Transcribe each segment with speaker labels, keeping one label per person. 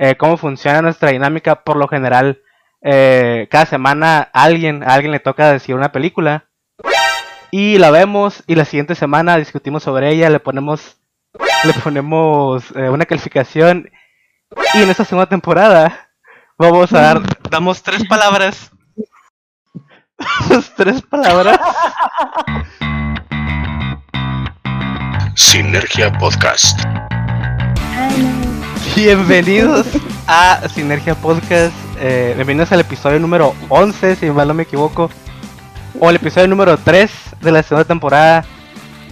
Speaker 1: eh, cómo funciona nuestra dinámica. Por lo general, eh, cada semana a alguien, a alguien le toca decir una película y la vemos y la siguiente semana discutimos sobre ella, le ponemos le ponemos eh, una calificación y en esta segunda temporada vamos a dar damos tres palabras tres palabras
Speaker 2: Sinergia Podcast.
Speaker 1: Bienvenidos a Sinergia Podcast. eh, bienvenidos al episodio número 11, si mal no me equivoco. O el episodio número 3 de la segunda temporada.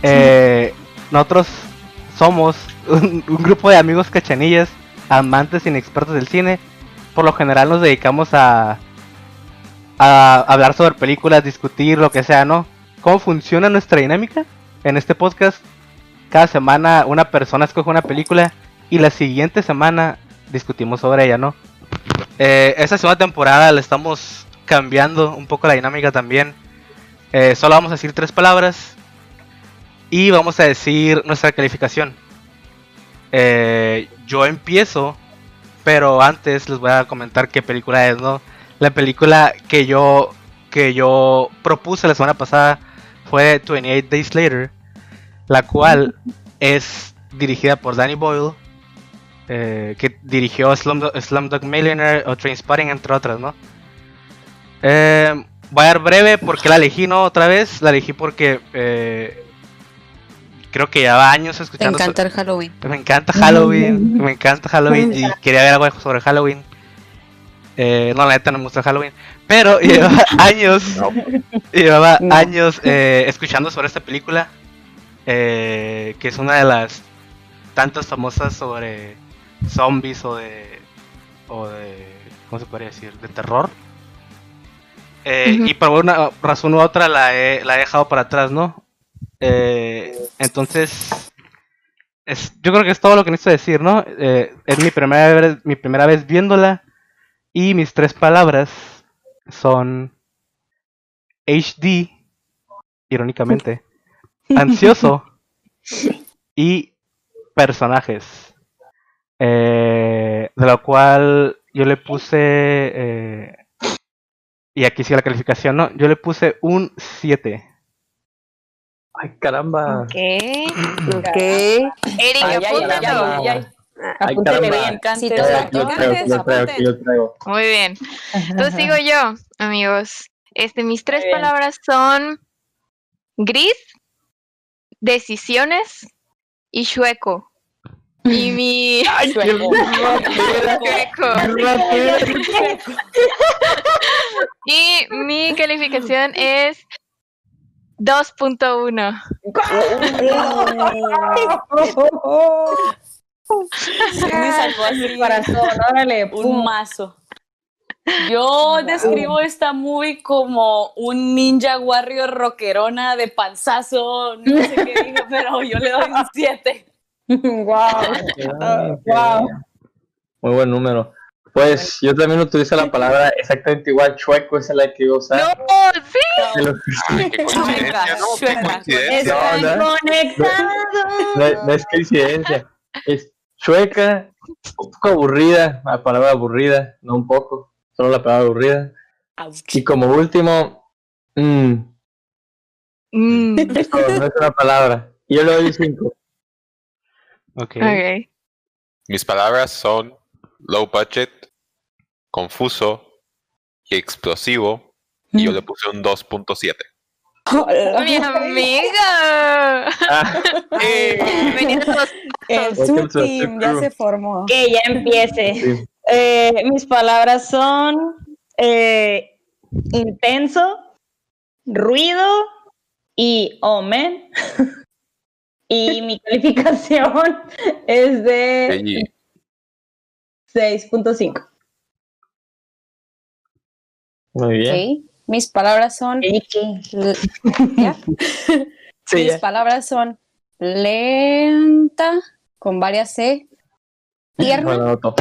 Speaker 1: Eh, nosotros somos un, un grupo de amigos cachanillas, amantes inexpertos del cine. Por lo general nos dedicamos a, a hablar sobre películas, discutir lo que sea, ¿no? ¿Cómo funciona nuestra dinámica? En este podcast, cada semana una persona escoge una película y la siguiente semana discutimos sobre ella, ¿no? Eh, esta segunda temporada le estamos cambiando un poco la dinámica también. Eh, solo vamos a decir tres palabras y vamos a decir nuestra calificación. Eh, yo empiezo, pero antes les voy a comentar qué película es, ¿no? La película que yo que yo propuse la semana pasada fue 28 Days Later, la cual es dirigida por Danny Boyle, eh, que dirigió Slumdog, Slumdog Millionaire o Trainspotting, entre otras, ¿no? Eh, voy a dar breve porque la elegí, ¿no? Otra vez, la elegí porque eh, creo que llevaba años escuchando.
Speaker 3: encanta el Halloween.
Speaker 1: Me encanta Halloween, me encanta Halloween y quería ver algo sobre Halloween. Eh, no, la neta no me gusta Halloween, pero llevaba años, llevaba
Speaker 4: No.
Speaker 1: años eh, escuchando sobre esta película, eh, que es una de las tantas famosas sobre zombies o de, o de, ¿cómo se podría decir? De terror. Eh. Y por una razón u otra la he, la he dejado para atrás, ¿no? Eh, entonces, es, yo creo que es todo lo que necesito decir, ¿no? Eh, es mi primera, vez, mi primera vez viéndola y mis tres palabras son HD, irónicamente, ansioso y personajes. Eh, de lo cual yo le puse, eh, y aquí sigue la calificación, ¿no? Yo le puse un 7.
Speaker 5: Ay, caramba.
Speaker 4: ¿Qué?
Speaker 3: Ok.
Speaker 4: Eric,
Speaker 5: Ay,
Speaker 4: apúntalo.
Speaker 5: ay, ay,
Speaker 4: Apúntale bien.
Speaker 3: Si
Speaker 5: aquí lo traigo, aquí lo traigo.
Speaker 6: Muy bien. Entonces sigo yo, amigos. Este, mis tres
Speaker 4: Muy bien.
Speaker 6: palabras son gris, decisiones y chueco. Y mi
Speaker 5: Ay, qué.
Speaker 6: Y mi calificación es 2.1.
Speaker 4: Me sacó así
Speaker 7: corazón, órale,
Speaker 4: un mazo. Yo describo esta movie como un ninja warrior rockerona de panzazo, no sé qué digo, pero yo le doy un 7.
Speaker 7: Guau. Wow.
Speaker 5: Muy buen número. Pues yo también utilizo la palabra exactamente igual, chueco, esa es la que iba a usar.
Speaker 6: No, sí.
Speaker 2: Ay, qué coincidencia, ¿no? Qué coincidencia.
Speaker 5: No.
Speaker 7: conectados.
Speaker 5: No, no es coincidencia. Es chueca, un poco aburrida, la palabra aburrida, no un poco, solo la palabra aburrida. Y como último, mm,
Speaker 6: Mm,
Speaker 5: no, no es una palabra. Yo le doy cinco.
Speaker 1: Ok.
Speaker 6: ok.
Speaker 2: Mis palabras son low budget, confuso y explosivo. Y yo le puse un 2.7.
Speaker 6: Mi amiga.
Speaker 5: Ah,
Speaker 6: Bienvenidos a todos.
Speaker 7: El
Speaker 5: the
Speaker 7: Team ya se formó.
Speaker 4: Que ya empiece.
Speaker 5: sí.
Speaker 7: Eh, mis palabras son eh, intenso, ruido y omen. y mi calificación es de
Speaker 2: Ey,
Speaker 7: 6.5.
Speaker 5: Muy bien.
Speaker 3: Mis palabras son. l- ¿Ya?
Speaker 5: Sí,
Speaker 3: Mis
Speaker 5: ya.
Speaker 3: palabras son lenta, con varias C, tierna,
Speaker 5: Bueno, anoto.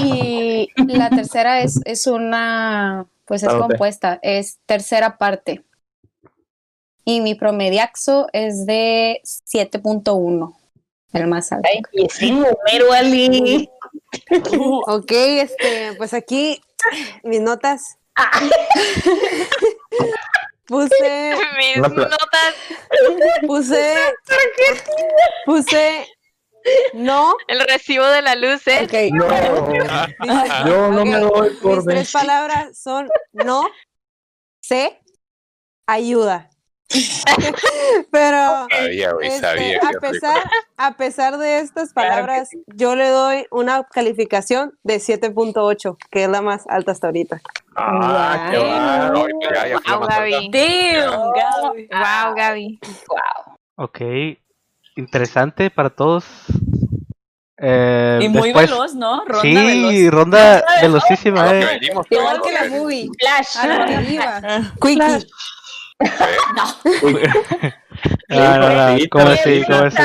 Speaker 3: y la tercera es, es una, pues es compuesta, es tercera parte. Y mi promediaxo es de 7.1, el más alto.
Speaker 7: Ay, y ese número, Ali.
Speaker 8: Ok, este, pues aquí mis notas. Puse,
Speaker 6: Mis notas,
Speaker 8: puse, puse, no,
Speaker 6: el recibo de la luz, ¿eh?
Speaker 8: ok.
Speaker 5: No, yo no
Speaker 8: ok,
Speaker 5: me doy por
Speaker 8: Mis tres palabras son no, sé, ayuda. Pero
Speaker 2: Sabía,
Speaker 8: este,
Speaker 2: sabía.
Speaker 8: a pesar, a pesar de estas
Speaker 7: Claro
Speaker 8: palabras, yo le doy una calificación de 7.8, que es la más alta hasta ahorita.
Speaker 5: Ah, qué.
Speaker 2: Ay,
Speaker 6: Wow,
Speaker 2: más alta.
Speaker 6: Gaby.
Speaker 4: Damn, Gaby.
Speaker 6: Wow, Gaby.
Speaker 1: Ok, interesante para todos. Eh,
Speaker 4: Y muy
Speaker 1: después-
Speaker 4: veloz, ¿no? Ronda
Speaker 1: sí,
Speaker 4: veloz.
Speaker 1: ronda velocísima. eh.
Speaker 2: venimos,
Speaker 8: Igual que la movie.
Speaker 7: Flash.
Speaker 8: A lo que iba. Quickie.
Speaker 1: no, no,
Speaker 5: Sí,
Speaker 1: ¿Cómo
Speaker 5: también.
Speaker 1: así? ¿Cómo así?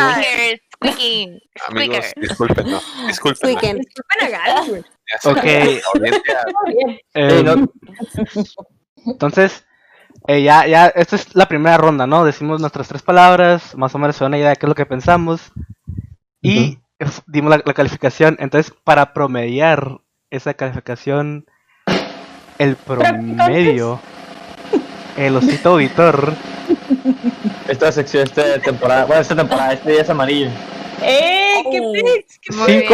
Speaker 6: Squeaking,
Speaker 2: Amigos, disculpen, no. Disculpen.
Speaker 7: Disculpen a
Speaker 2: sé,
Speaker 1: Ok. Eh,
Speaker 5: no-
Speaker 1: Entonces, eh, ya, ya, esta es la primera ronda, ¿no? Decimos nuestras tres palabras, más o menos se da una idea de qué es lo que pensamos. Y dimos la, la calificación. Entonces, para promediar esa calificación, el promedio, el osito auditor,
Speaker 5: Esta sección, esta temporada, bueno, esta temporada, este día es amarillo.
Speaker 7: ¡Eh! ¡Qué
Speaker 4: Oh.
Speaker 6: Muy bien.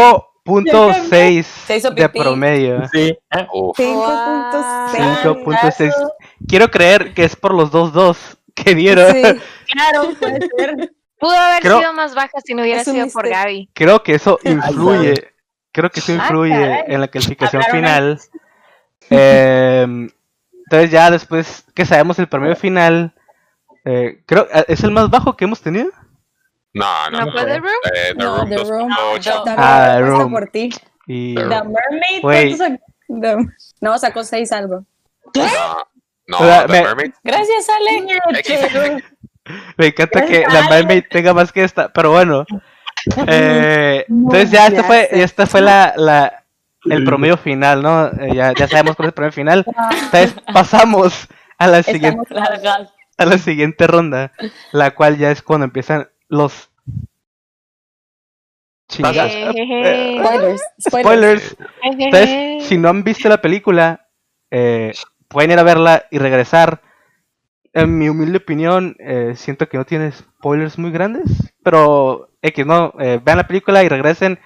Speaker 1: 5.6
Speaker 4: Se hizo
Speaker 1: de promedio.
Speaker 5: Sí. Ah,
Speaker 2: Uf,
Speaker 8: 5.6.
Speaker 1: 5.6. Quiero creer que es por los dos dos que dieron.
Speaker 8: Sí.
Speaker 7: Claro, puede ser.
Speaker 6: Pudo haber
Speaker 1: Creo-
Speaker 6: sido más baja si no hubiera sido por. Gaby.
Speaker 1: Creo que eso influye. Creo que eso
Speaker 7: Ah,
Speaker 1: influye en la calificación
Speaker 7: Hablaron
Speaker 1: final. Em, entonces ya después que sabemos el promedio final, eh, creo es el más bajo que hemos tenido.
Speaker 2: no, no.
Speaker 6: ¿No fue The Room?
Speaker 2: Eh, The
Speaker 3: No,
Speaker 2: Room
Speaker 3: The Room.
Speaker 2: 2.8.
Speaker 3: También
Speaker 1: Ah, Room.
Speaker 3: por ti.
Speaker 1: Y
Speaker 2: The
Speaker 7: The Mermaid.
Speaker 1: Güey.
Speaker 7: ¿cuántos sacó?
Speaker 3: No, sacó seis algo.
Speaker 2: No, no,
Speaker 1: O sea,
Speaker 2: The
Speaker 1: me-
Speaker 2: Mermaid.
Speaker 4: Gracias, Ale.
Speaker 1: me encanta que la Mermaid tenga más que esta, pero bueno. Eh, entonces ya esta fue, esta fue la, la el promedio final, ¿no? Eh, ya, ya sabemos cuál es el promedio final. Entonces pasamos a la siguiente a la siguiente ronda, la cual ya es cuando empiezan los chingados.
Speaker 6: Jejeje.
Speaker 3: Spoilers.
Speaker 1: Spoilers. Entonces, si no han visto la película, eh, pueden ir a verla y regresar. En mi humilde opinión, eh, siento que no tiene spoilers muy grandes, pero X, no, eh, vean la película y regresen.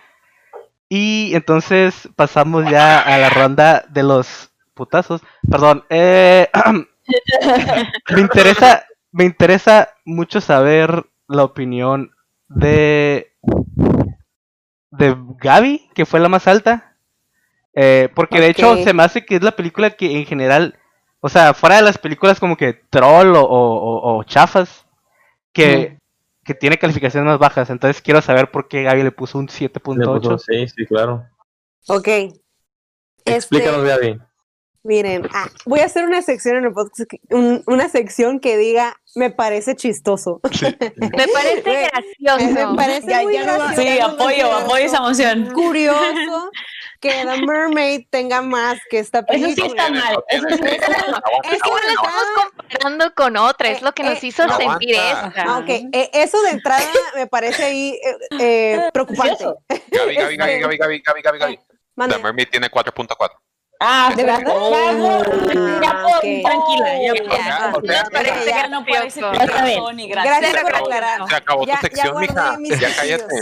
Speaker 1: Y entonces pasamos ya a la ronda de los putazos. Perdón, eh, me interesa, me interesa mucho saber la opinión de de Gaby, que fue la más alta. Eh, porque de hecho se me hace que es la película que en general, o sea, fuera de las películas como que troll o, o- o- o chafas, que, que tiene calificaciones más bajas. Entonces quiero saber por qué Gaby le puso un
Speaker 5: le
Speaker 1: 7.8.
Speaker 5: puso- Sí, sí, claro.
Speaker 8: Ok.
Speaker 5: Explícanos,
Speaker 8: Este,
Speaker 5: Gaby.
Speaker 8: miren, ah, voy a hacer una sección en el podcast, un- una sección que diga, me parece chistoso.
Speaker 6: Me parece gracioso.
Speaker 8: me parece
Speaker 7: Ya-
Speaker 8: muy
Speaker 7: ya no va-
Speaker 8: gracioso,
Speaker 4: Sí, apoyo, apoyo esa emoción.
Speaker 8: curioso que The Mermaid tenga más que esta
Speaker 7: Eso sí
Speaker 8: película.
Speaker 7: está mal. Eso sí está mal.
Speaker 8: Es que
Speaker 2: aguanta.
Speaker 6: Estamos comparando con otra, es lo que nos
Speaker 8: Eh,
Speaker 6: hizo
Speaker 2: no.
Speaker 6: sentir esta.
Speaker 8: Ah, ok, eh, eso de entrada me parece ahí eh, eh, preocupante.
Speaker 7: Gracioso.
Speaker 2: Gaby, Gaby, Gaby, Gaby, Gaby, Gaby, Gaby, Gaby.
Speaker 8: Mande.
Speaker 2: The Mermaid tiene 4.4.
Speaker 7: Ah,
Speaker 8: ¿De verdad?
Speaker 7: Ya puedo,
Speaker 8: ok.
Speaker 7: tranquila, ya puedo.
Speaker 2: Ya, o sea,
Speaker 6: parece
Speaker 8: ya,
Speaker 4: Ya no
Speaker 7: bien.
Speaker 4: piratón ni
Speaker 8: Gracias
Speaker 4: gracioso.
Speaker 8: por aclarar.
Speaker 2: Se acabó
Speaker 8: Ya-
Speaker 2: tu sección, mija. Ya cállate.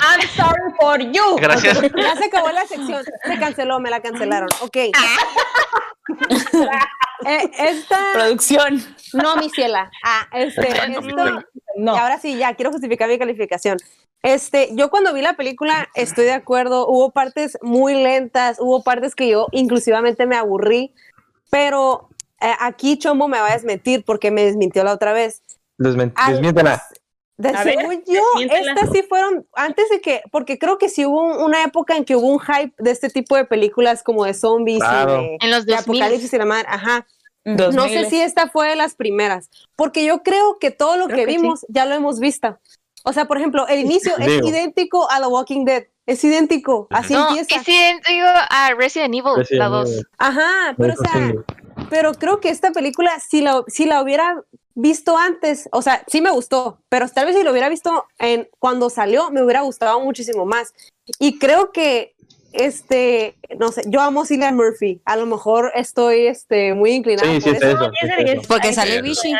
Speaker 7: I'm sorry for you.
Speaker 1: Gracias.
Speaker 8: Ya se acabó la sección. Se canceló, me la cancelaron. Ok. Eh, esta.
Speaker 4: Producción.
Speaker 8: No, mi ciela. Ah, este. esto-
Speaker 7: No.
Speaker 8: Y ahora sí, ya quiero justificar mi calificación. Este, yo cuando vi la película estoy de acuerdo, hubo partes muy lentas, hubo partes que yo inclusivamente me aburrí, pero eh, aquí Chombo me va a desmentir porque me desmintió la otra vez.
Speaker 5: Desmiéntela.
Speaker 8: De
Speaker 7: A ver,
Speaker 8: según yo, estas sí fueron antes de que, porque creo que sí hubo un- una época en que hubo un hype de este tipo de películas como de zombies
Speaker 5: Claro.
Speaker 8: y de,
Speaker 6: En los
Speaker 8: de
Speaker 6: 2000.
Speaker 8: apocalipsis y la madre, ajá. No
Speaker 4: 2000.
Speaker 8: sé si esta fue de las primeras, porque yo creo que todo lo
Speaker 7: Creo
Speaker 8: que
Speaker 7: que sí.
Speaker 8: vimos ya lo hemos visto. O sea, por ejemplo, el inicio es idéntico a The Walking Dead, es idéntico, así
Speaker 6: No,
Speaker 8: empieza.
Speaker 6: es idéntico a Resident Evil,
Speaker 5: Resident
Speaker 6: la 2.
Speaker 5: Evil.
Speaker 8: Ajá, pero o sea, pero creo que esta película, si la, si la hubiera visto antes, o sea, sí me gustó, pero tal vez si lo hubiera visto en cuando salió, me hubiera gustado muchísimo más. Y creo que este, no sé, yo amo Cillian Murphy. A lo mejor estoy este, muy inclinada
Speaker 5: Sí, sí,
Speaker 8: por
Speaker 5: es
Speaker 8: eso.
Speaker 3: Porque sale Vichy.
Speaker 8: No,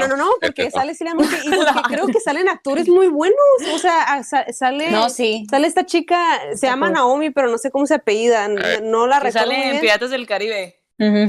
Speaker 8: no, no, no, porque sale Cillian Murphy y porque creo que salen actores muy buenos. O sea, sale,
Speaker 4: No, sí.
Speaker 8: sale esta chica, se llama Naomi, pero no sé cómo se apellida,
Speaker 2: Eh.
Speaker 8: no la recuerdo
Speaker 4: sale en. Piratas del Caribe.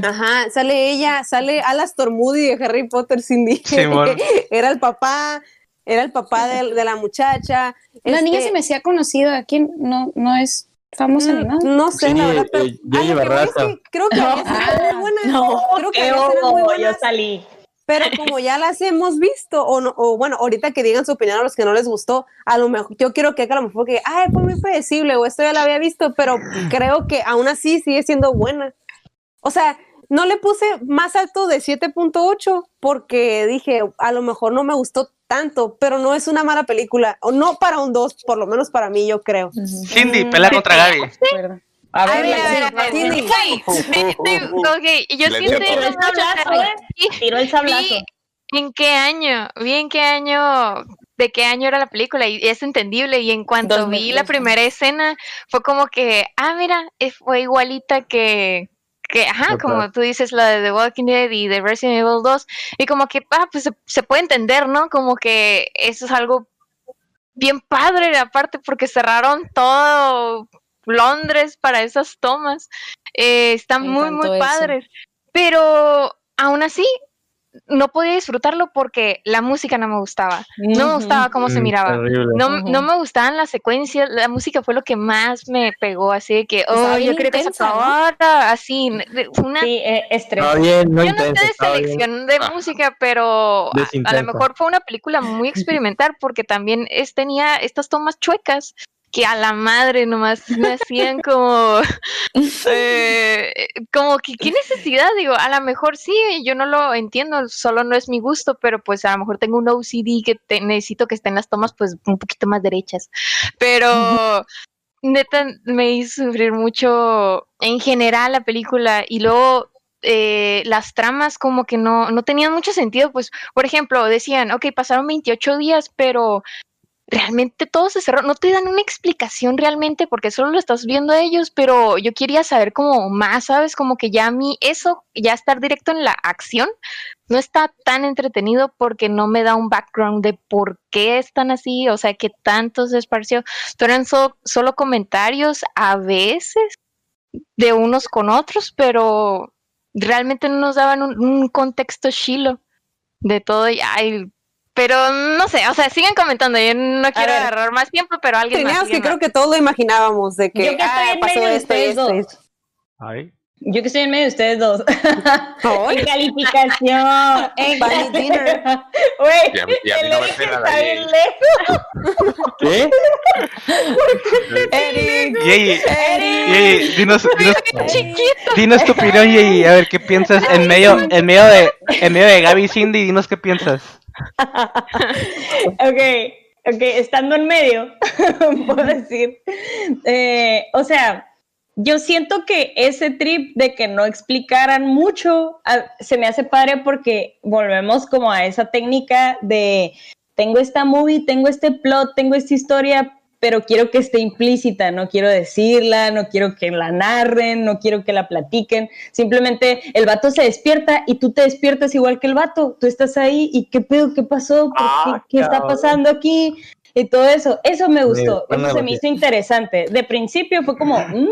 Speaker 8: Ajá, sale ella, sale Alastor Moody de Harry Potter Cindy.
Speaker 1: Simón.
Speaker 8: era el papá, era el papá de, de la muchacha.
Speaker 3: La niña
Speaker 8: Este,
Speaker 3: se me hacía conocida. ¿Quién no, no es nada?
Speaker 8: Mm, No sé,
Speaker 5: Sí,
Speaker 8: la verdad, pero
Speaker 5: eh,
Speaker 8: que creo que escenas muy buenas.
Speaker 7: No,
Speaker 8: creo que escenas muy
Speaker 7: yo
Speaker 8: buenas,
Speaker 7: salí.
Speaker 8: pero como ya las hemos visto, o, no, o bueno, ahorita que digan su opinión a los que no les gustó, a lo mejor, yo quiero que a lo mejor que, ay, fue muy predecible, o esto ya lo había visto, pero creo que aún así sigue siendo buena. O sea, no le puse más alto de 7.8 porque dije, a lo mejor no me gustó tanto, pero no es una mala película, o no para un 2, por lo menos para mí, yo creo.
Speaker 1: Cindy, pelea contra Gaby.
Speaker 7: A
Speaker 6: A
Speaker 7: ver,
Speaker 6: a ver, a.
Speaker 8: Cindy.
Speaker 6: Ok, yo sí
Speaker 7: tiró el sablazo, ¿eh? Tiró el sablazo.
Speaker 6: En qué año, vi en qué año, de qué año era la película y es entendible y en cuanto vi la primera escena fue como que, ah, mira, fue igualita que, que, ajá,
Speaker 5: Total.
Speaker 6: como tú dices, la de The Walking Dead y de Resident Evil 2 y como que, ah, pues se, se puede entender, ¿no? Como que eso es algo bien padre aparte porque cerraron todo Londres para esas tomas. Eh, están
Speaker 4: Me
Speaker 6: muy, muy
Speaker 4: eso.
Speaker 6: padres. Pero aún así, no podía disfrutarlo porque la música no me gustaba. No me gustaba cómo se
Speaker 5: Mm,
Speaker 6: miraba. No, no me gustaban las secuencias, la música fue lo que más me pegó, así de que, oh, yo creo que se acabara, así, una...
Speaker 7: Sí, eh,
Speaker 5: bien, no
Speaker 6: Yo no sé de
Speaker 5: bien.
Speaker 6: selección de
Speaker 2: Ah.
Speaker 6: música, pero a, a lo mejor fue una película muy experimental porque también es, tenía estas tomas chuecas que a la madre nomás me hacían como, eh, como que qué necesidad, digo, a lo mejor sí, yo no lo entiendo, solo no es mi gusto, pero pues a lo mejor tengo un OCD que te- necesito que estén las tomas pues un poquito más derechas, pero neta me hizo sufrir mucho en general la película y luego eh, las tramas como que no, no tenían mucho sentido, pues por ejemplo decían, ok, pasaron 28 días, pero realmente todo se cerró, no te dan una explicación realmente porque solo lo estás viendo a ellos, pero yo quería saber como más, ¿sabes? Como que ya a mí eso, ya estar directo en la acción, no está tan entretenido porque no me da un background de por qué están así, o sea, que tanto se esparció. Pero eran so- solo comentarios a veces de unos con otros, pero realmente no nos daban un, un contexto chilo de todo. Y, ay, pero no sé, o sea, sigan comentando. Yo no quiero
Speaker 7: ver.
Speaker 6: agarrar más tiempo, pero alguien más.
Speaker 8: Teníamos que creo
Speaker 6: más.
Speaker 8: que todos lo imaginábamos de que
Speaker 7: Yo que estoy
Speaker 8: ah,
Speaker 7: en
Speaker 8: pasó
Speaker 7: medio de
Speaker 8: esto
Speaker 7: ustedes
Speaker 8: esto esto.
Speaker 1: Ay.
Speaker 7: Yo que estoy en medio de ustedes dos. En calificación. En
Speaker 8: dinner.
Speaker 7: Güey,
Speaker 2: Y a mí- no me pega la.
Speaker 5: ¿Qué?
Speaker 7: Eric.
Speaker 1: Yey,
Speaker 7: Eric.
Speaker 1: Dinos, dinos,
Speaker 6: Chiquito.
Speaker 1: dinos tu opinión, Yey, a ver qué piensas en medio, en medio de, en medio de Gaby y Cindy, dinos qué piensas.
Speaker 7: ok, ok, estando en medio, puedo decir. eh, o sea, yo siento que ese trip de que no explicaran mucho a- se me hace padre porque volvemos como a esa técnica de tengo esta movie, tengo este plot, tengo esta historia, pero quiero que esté implícita, no quiero decirla, no quiero que la narren, no quiero que la platiquen, simplemente el vato se despierta y tú te despiertas igual que el vato, tú estás ahí y qué pedo, qué pasó, ¿Por
Speaker 5: Ah,
Speaker 7: qué, qué está pasando aquí y todo eso, eso me gustó, eso se me hizo interesante, de principio fue como, "Mm,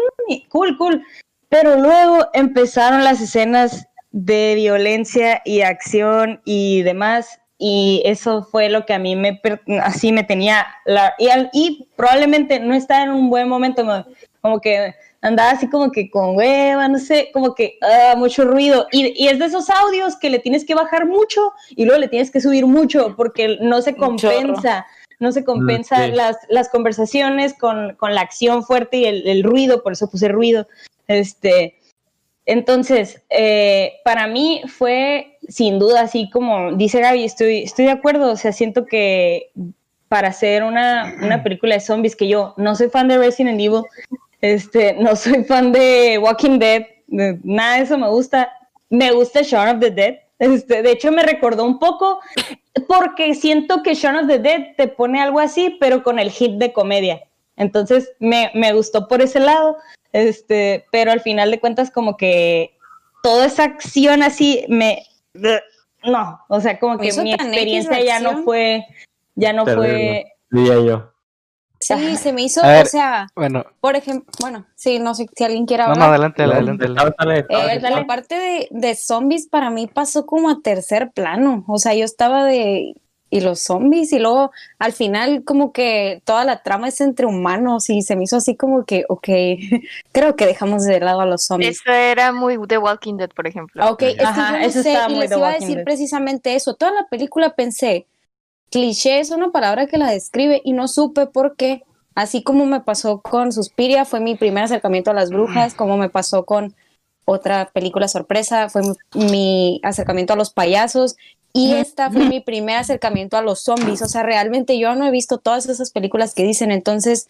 Speaker 7: cool, cool, pero luego empezaron las escenas de violencia y acción y demás y eso fue lo que a mí me así me tenía la, y, al- y probablemente no estaba en un buen momento mo- como que andaba así como que con hueva no sé como que ah, mucho ruido. Y, y es de esos audios que le tienes que bajar mucho y luego le tienes que subir mucho porque no se compensa no se compensa
Speaker 5: sí.
Speaker 7: las, las conversaciones con, con la acción fuerte y el, el ruido por eso puse ruido. Este entonces, eh, para mí fue sin duda así como dice Gaby, estoy, estoy de acuerdo, o sea, siento que para hacer una, una película de zombies, que yo no soy fan de Resident Evil, este, no soy fan de Walking Dead, de- nada de eso me gusta, me gusta Shaun of the Dead, Este, de hecho, me recordó un poco porque siento que Shaun of the Dead te pone algo así, pero con el hit de comedia. Entonces me, me gustó por ese lado, este, pero al final de cuentas como que toda esa acción así me... No, o sea, como que mi experiencia
Speaker 3: la
Speaker 7: ya no fue, ya no fue...
Speaker 5: Terrible. Diría yo.
Speaker 3: Sí, se me hizo,
Speaker 1: ver,
Speaker 3: o sea,
Speaker 1: Bueno,
Speaker 3: por ejemplo, bueno, sí, no sé si alguien quiere
Speaker 1: no, no,
Speaker 3: hablar.
Speaker 1: adelante, adelante. adelante.
Speaker 5: Dale,
Speaker 3: Eh, la parte de, de zombies para mí pasó como a tercer plano. O sea, yo estaba de. Y los zombies, y luego al final, como que toda la trama es entre humanos, y se me hizo así como que, ok, creo que dejamos de lado a los zombies.
Speaker 6: Eso era muy The Walking Dead, por ejemplo.
Speaker 3: Ah, Ok, es que
Speaker 7: Ajá,
Speaker 3: yo no
Speaker 7: eso
Speaker 3: sé,
Speaker 7: estaba
Speaker 3: y les
Speaker 7: The
Speaker 3: iba a
Speaker 7: Walking
Speaker 3: decir
Speaker 7: Dead.
Speaker 3: precisamente eso. Toda la película pensé, cliché es una palabra que la describe, y no supe por qué. Así como me pasó con Suspiria, fue mi primer acercamiento a las brujas, como me pasó con otra película sorpresa, fue mi acercamiento a los payasos, y esta fue mi primer acercamiento a los zombies. O sea, realmente yo no he visto todas esas películas que dicen, entonces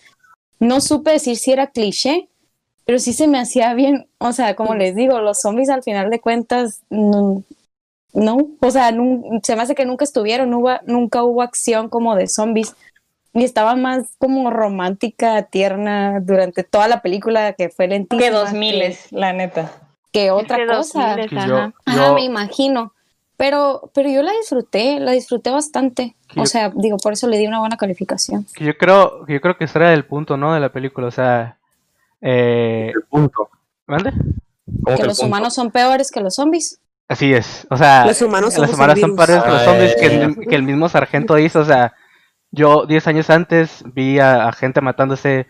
Speaker 3: no supe decir si era cliché, pero sí se me hacía bien. O sea, como les digo, los zombies al final de cuentas, no, no, o sea, nun- se me hace que nunca estuvieron, no hubo- nunca hubo acción como de zombies. Y estaba más como romántica, tierna durante toda la película que fue lentísima.
Speaker 7: Que dos miles, la neta.
Speaker 3: Que otra cosa.
Speaker 6: 2000,
Speaker 1: Que
Speaker 6: ajá.
Speaker 1: yo,
Speaker 3: Ajá,
Speaker 1: yo-
Speaker 3: me imagino. Pero, pero yo la disfruté, la disfruté bastante. O sea, digo, por eso le di una buena calificación.
Speaker 1: yo creo, que yo creo que ese era el punto, ¿no? De la película, o sea, eh,
Speaker 5: El punto.
Speaker 1: ¿mande?
Speaker 5: ¿Cómo
Speaker 3: Que los
Speaker 5: punto?
Speaker 3: humanos son peores que los zombies.
Speaker 1: Así es, o sea,
Speaker 8: Los humanos
Speaker 1: los humanos son pares que los zombies que, el, que el mismo sargento dice, o sea, yo 10 años antes vi a, a gente matándose,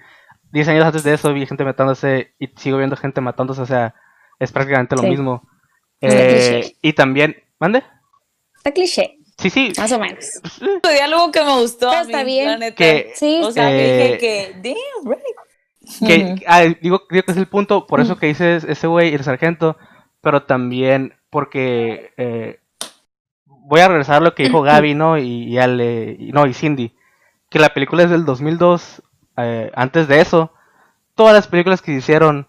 Speaker 1: 10 años antes de eso vi gente matándose y sigo viendo gente matándose, o sea, es prácticamente lo
Speaker 3: Sí.
Speaker 1: mismo. Eh, y también, ¿mande?
Speaker 3: Está cliché,
Speaker 1: Sí, sí,
Speaker 3: más o menos.
Speaker 4: Fue algo que me gustó.
Speaker 3: Pero
Speaker 4: a mí,
Speaker 3: está bien.
Speaker 4: la neta.
Speaker 1: que,
Speaker 3: Sí,
Speaker 4: O sea, que
Speaker 1: Eh,
Speaker 4: dije que, damn, right.
Speaker 1: que ah, digo, digo que es el punto, por eso que dice ese güey, el sargento, pero también porque eh, voy a regresar a lo que dijo Gaby, ¿no? Y, y Ale, y- no, y Cindy, que la película es del 2002, eh, antes de eso, todas las películas que se hicieron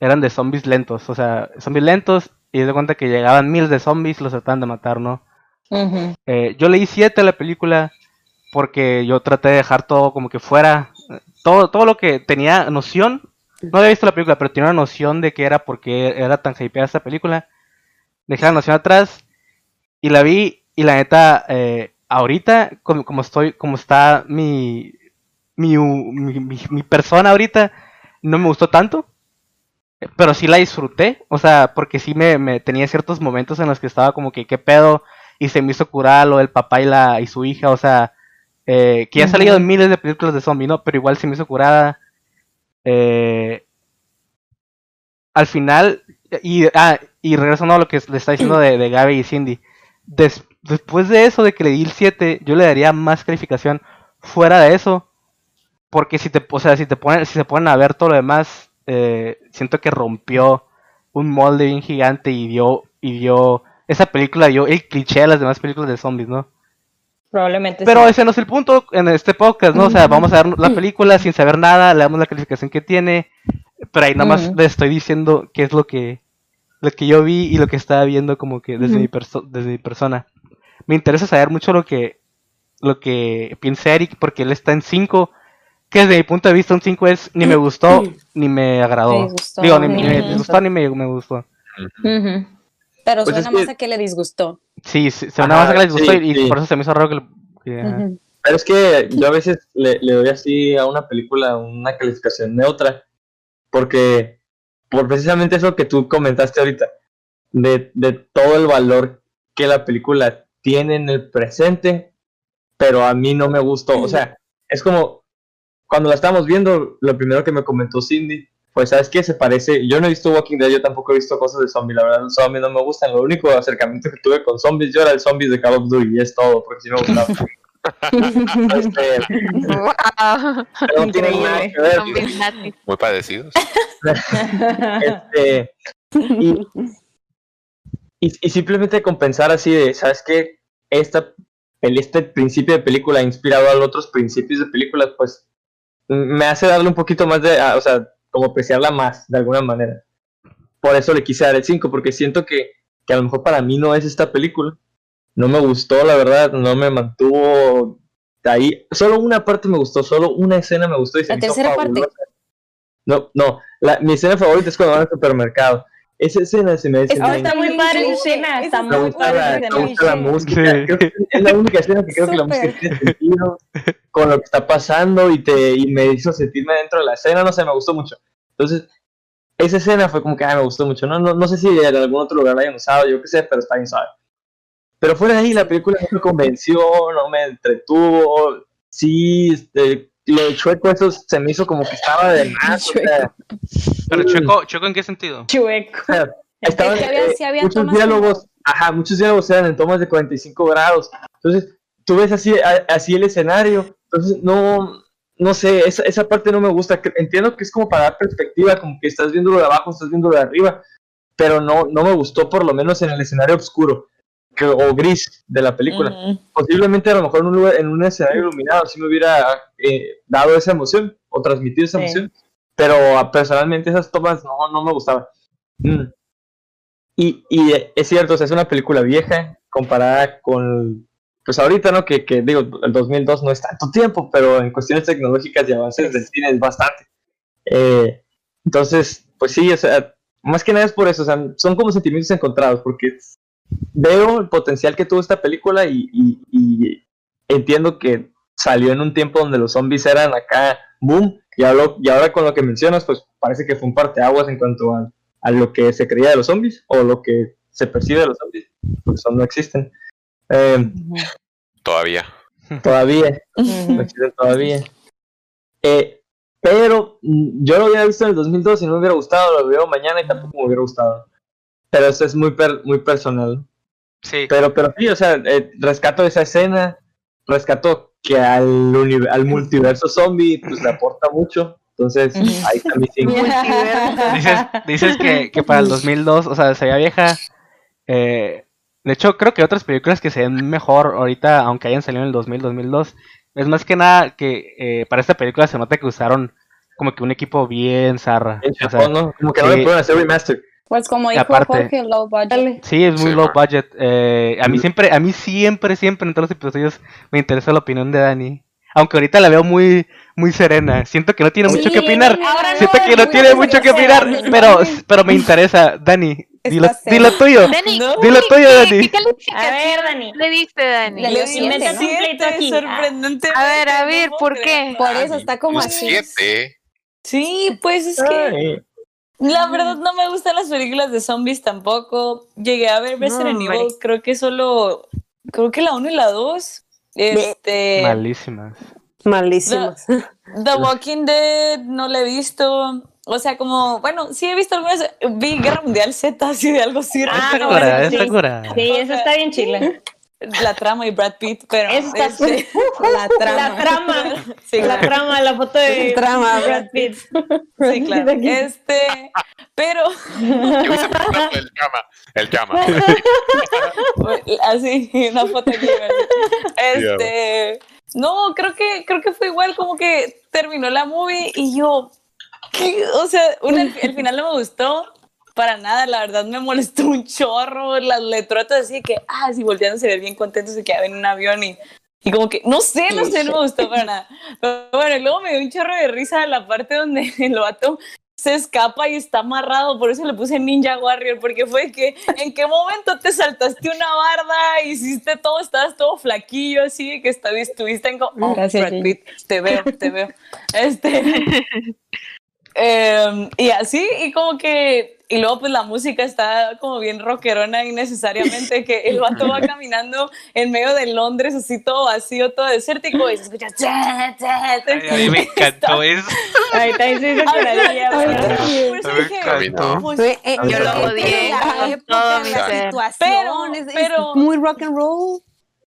Speaker 1: eran de zombies lentos, o sea, zombies lentos, y de cuenta que llegaban miles de zombies, los trataban de matar, ¿no? Eh, yo leí 7 a la película porque yo traté de dejar todo como que fuera, todo, todo lo que tenía noción, no había visto la película, pero tenía una noción de que era porque era tan hypeada esta película. Dejé la noción atrás y la vi y la neta, eh, ahorita, como, como estoy, como está mi, mi, mi, mi- mi persona ahorita, no me gustó tanto. Pero sí la disfruté, o sea, porque sí me, me tenía ciertos momentos en los que estaba como que, ¿qué pedo? y se me hizo curar lo del papá y la y su hija, o sea, eh, que ya ha salido en miles de películas de zombie, ¿no? Pero igual se me hizo curada. Eh, al final, y, ah, y regresando a lo que le está diciendo de, de Gaby y Cindy, des- después de eso, de que le di el 7, yo le daría más calificación fuera de eso, porque si te, o sea, si te ponen, si se ponen a ver todo lo demás, eh, siento que rompió un molde bien gigante y dio, y dio, esa película dio el cliché de las demás películas de zombies, ¿no?
Speaker 7: Probablemente
Speaker 1: Pero ese no es el punto en este podcast, ¿no? O sea, vamos a ver la película sin saber nada, le damos la calificación que tiene, pero ahí nada más le estoy diciendo qué es lo que, lo que yo vi y lo que estaba viendo como que desde, mi, perso- desde mi persona. Me interesa saber mucho lo que, lo que piensa Eric, porque él está en 5, que desde mi punto de vista un 5 es ni me gustó ni me agradó.
Speaker 3: Me disgustó,
Speaker 1: Digo, ni,
Speaker 3: me
Speaker 1: me
Speaker 3: gustó.
Speaker 1: disgustó ni me, me gustó.
Speaker 3: Pero
Speaker 5: Pues
Speaker 3: suena
Speaker 5: es que-
Speaker 3: más a que le disgustó.
Speaker 1: Sí, sí, se me
Speaker 5: Ajá,
Speaker 1: más que les gustó
Speaker 5: sí,
Speaker 1: y,
Speaker 5: sí.
Speaker 1: por eso se me hizo raro que... lo-.
Speaker 5: Pero es que yo a veces le, le doy así a una película una calificación neutra, porque por precisamente eso que tú comentaste ahorita, de, de todo el valor que la película tiene en el presente, pero a mí no me gustó. O sea, es como cuando la estábamos viendo, lo primero que me comentó Cindy fue, ¿sabes qué? Se parece, yo no he visto Walking Dead, yo tampoco he visto cosas de zombies, la verdad los zombies no me gustan, lo único acercamiento que tuve con zombies yo era el zombies de Call of Duty y es todo, porque sí me gustaba. Este,
Speaker 6: Wow.
Speaker 5: pero no tiene nada que ver.
Speaker 2: Muy parecidos.
Speaker 5: Este, y, y, y simplemente compensar así de, ¿sabes qué? Esta, el, este principio de película inspirado a los otros principios de películas, pues me hace darle un poquito más de, o sea, como apreciarla más, de alguna manera. Por eso le quise dar el 5, porque siento que que a lo mejor para mí no es esta película. No me gustó, la verdad, no me mantuvo ahí. Solo una parte me gustó, solo una escena me gustó. Y se
Speaker 3: La tercera parte.
Speaker 5: No, no, la- mi escena favorita es cuando van al supermercado. Esa escena se me hace
Speaker 7: Oh, está muy padre esa
Speaker 3: cliché.
Speaker 7: escena, está
Speaker 5: me
Speaker 7: muy
Speaker 5: gusta
Speaker 7: padre
Speaker 5: la, me
Speaker 7: escena.
Speaker 5: gusta la música.
Speaker 1: Sí.
Speaker 5: Creo que es la única escena que creo que la música tiene sentido con lo que está pasando y, te, y me hizo sentirme dentro de la escena. No sé, me gustó mucho. Entonces, esa escena fue como que ah, me gustó mucho. No, no, no sé si en algún otro lugar la hayan usado, yo qué sé, pero está bien suave. Pero fuera de ahí, la película no me convenció, no me entretuvo. Sí, este, lo de chueco, eso se me hizo como que estaba de más. o sea,
Speaker 1: Pero. Checo, Checo, ¿en qué sentido?
Speaker 7: Chueco.
Speaker 5: o sea, estaban,
Speaker 3: que había-
Speaker 5: eh,
Speaker 3: sí había
Speaker 5: muchos
Speaker 3: tomas
Speaker 5: diálogos, ajá, muchos diálogos eran en tomas de 45 grados. Entonces, tú ves así, a- así el escenario. Entonces, no, no sé, esa, esa parte no me gusta. Entiendo que es como para dar perspectiva, como que estás viendo lo de abajo, estás viendo lo de arriba, pero no, no me gustó por lo menos en el escenario oscuro que, o gris de la película.
Speaker 4: Ujú.
Speaker 5: Posiblemente a lo mejor en un, lugar- en un escenario iluminado sí me hubiera eh, dado esa emoción o transmitido esa
Speaker 7: Sí.
Speaker 5: emoción, pero ah, personalmente esas tomas no, no me gustaban. Mm. Y, y eh, es cierto, o sea, es una película vieja comparada con, pues ahorita, ¿no? Que, que digo, el 2002 no es tanto tiempo, pero en cuestiones tecnológicas y avances del cine es bastante. Eh, entonces, pues sí, o sea, más que nada es por eso, o sea, son como sentimientos encontrados, porque veo el potencial que tuvo esta película y, y- y entiendo que salió en un tiempo donde los zombies eran acá, boom, y ahora, y ahora con lo que mencionas, pues parece que fue un parteaguas en cuanto a, a lo que se creía de los zombies o lo que se percibe de los zombies, porque son no existen. Eh,
Speaker 2: Todavía.
Speaker 5: todavía, no existen todavía. Eh, pero mm, yo lo hubiera visto en el 2002 y no me hubiera gustado, lo veo mañana y tampoco me hubiera gustado. Pero eso es muy, per- muy personal.
Speaker 1: Sí.
Speaker 5: Pero, pero sí, o sea, eh, rescato esa escena, rescato que al, al multiverso zombie pues le aporta mucho. Entonces, ahí también sí.
Speaker 1: Dices, dices que, que para el 2002, o sea, se veía vieja. eh, de hecho, creo que otras películas que se ven mejor ahorita, aunque hayan salido en el 2000, 2002. Es más que nada que eh, para esta película se nota que usaron como que un equipo bien zarra.
Speaker 5: En
Speaker 1: O sea,
Speaker 5: Japón, ¿no? Como que no le pueden hacer remaster.
Speaker 3: Pues como dijo
Speaker 1: aparte-
Speaker 3: Jorge, low budget.
Speaker 1: Sí, es muy
Speaker 2: Sí,
Speaker 1: low budget. Eh, a mí siempre, a mí siempre, siempre en todos los episodios me interesa la opinión de Dani. Aunque ahorita la veo muy, muy serena. Siento que no tiene mucho que opinar.
Speaker 3: no,
Speaker 1: Siento que no tiene mucho que opinar, pero, pero me interesa. Dani, dilo, dilo tuyo.
Speaker 6: Dani,
Speaker 4: No.
Speaker 1: Dilo
Speaker 6: ¿qué-
Speaker 1: tuyo, Dani.
Speaker 6: ¿Qué
Speaker 7: A ver, Dani.
Speaker 6: le diste, Dani?
Speaker 3: Le dio
Speaker 7: Le
Speaker 3: siete,
Speaker 7: aquí.
Speaker 4: sorprendente.
Speaker 6: A ver, a ver, ¿por qué?
Speaker 3: Por eso está como así.
Speaker 2: siete.
Speaker 4: Sí, pues es que
Speaker 5: Ay,
Speaker 4: la verdad no me gustan las películas de zombies tampoco. Llegué a ver Resident
Speaker 6: hombre.
Speaker 4: Evil, creo que solo, creo que la 1 y la 2. Este,
Speaker 1: Malísimas.
Speaker 8: Malísimas.
Speaker 4: The Walking Dead no la he visto. O sea, como, bueno, sí he visto algunas. Vi Guerra Mundial Z, así de algo así.
Speaker 7: Ah, no, sí. Sí, eso está bien chile.
Speaker 4: La trama y Brad Pitt, pero.
Speaker 7: Está
Speaker 4: este,
Speaker 3: La trama.
Speaker 7: La trama.
Speaker 4: sí,
Speaker 7: La
Speaker 4: claro.
Speaker 7: trama, la foto de
Speaker 8: Trama,
Speaker 7: Brad Pitt.
Speaker 4: Sí, claro. Este, pero
Speaker 2: el llama. El llama.
Speaker 4: así, una foto aquí. Este, no, creo que, creo que fue igual como que terminó la movie y yo, ¿qué? o sea, una- el final no me gustó para nada, la verdad me molestó un chorro, las letrotas así que, ah, si volteando se ve bien contentos se quedaba en un avión y, y como que, no sé, no sé, no me gustó para nada. Pero bueno, luego me dio un chorro de risa la parte donde el vato se escapa y está amarrado, por eso le puse Ninja Warrior, porque fue que en qué momento te saltaste una barda, hiciste todo, estabas todo flaquillo, así de que estuviste en... co- Oh,
Speaker 3: Gracias,
Speaker 4: Brad. Pitt, te veo, te veo. Este, em, y así, y como que, y luego pues la música está como bien rockerona innecesariamente, que el vato va caminando en medio de Londres, así todo vacío, todo desértico, y se escucha... "Cha, cha, cha".
Speaker 1: Ay, a mí me encantó eso.
Speaker 7: Ahí también se hizo
Speaker 4: A mí
Speaker 7: coradilla,
Speaker 4: también,
Speaker 7: ¿verdad?
Speaker 4: por eso
Speaker 1: A mí me
Speaker 4: dije,
Speaker 2: encantó.
Speaker 4: pues,
Speaker 8: eh,
Speaker 5: Yo lo
Speaker 6: odié todo mi ser.
Speaker 8: situación,
Speaker 4: Pero-
Speaker 8: es- es
Speaker 4: pero-
Speaker 8: muy rock and roll.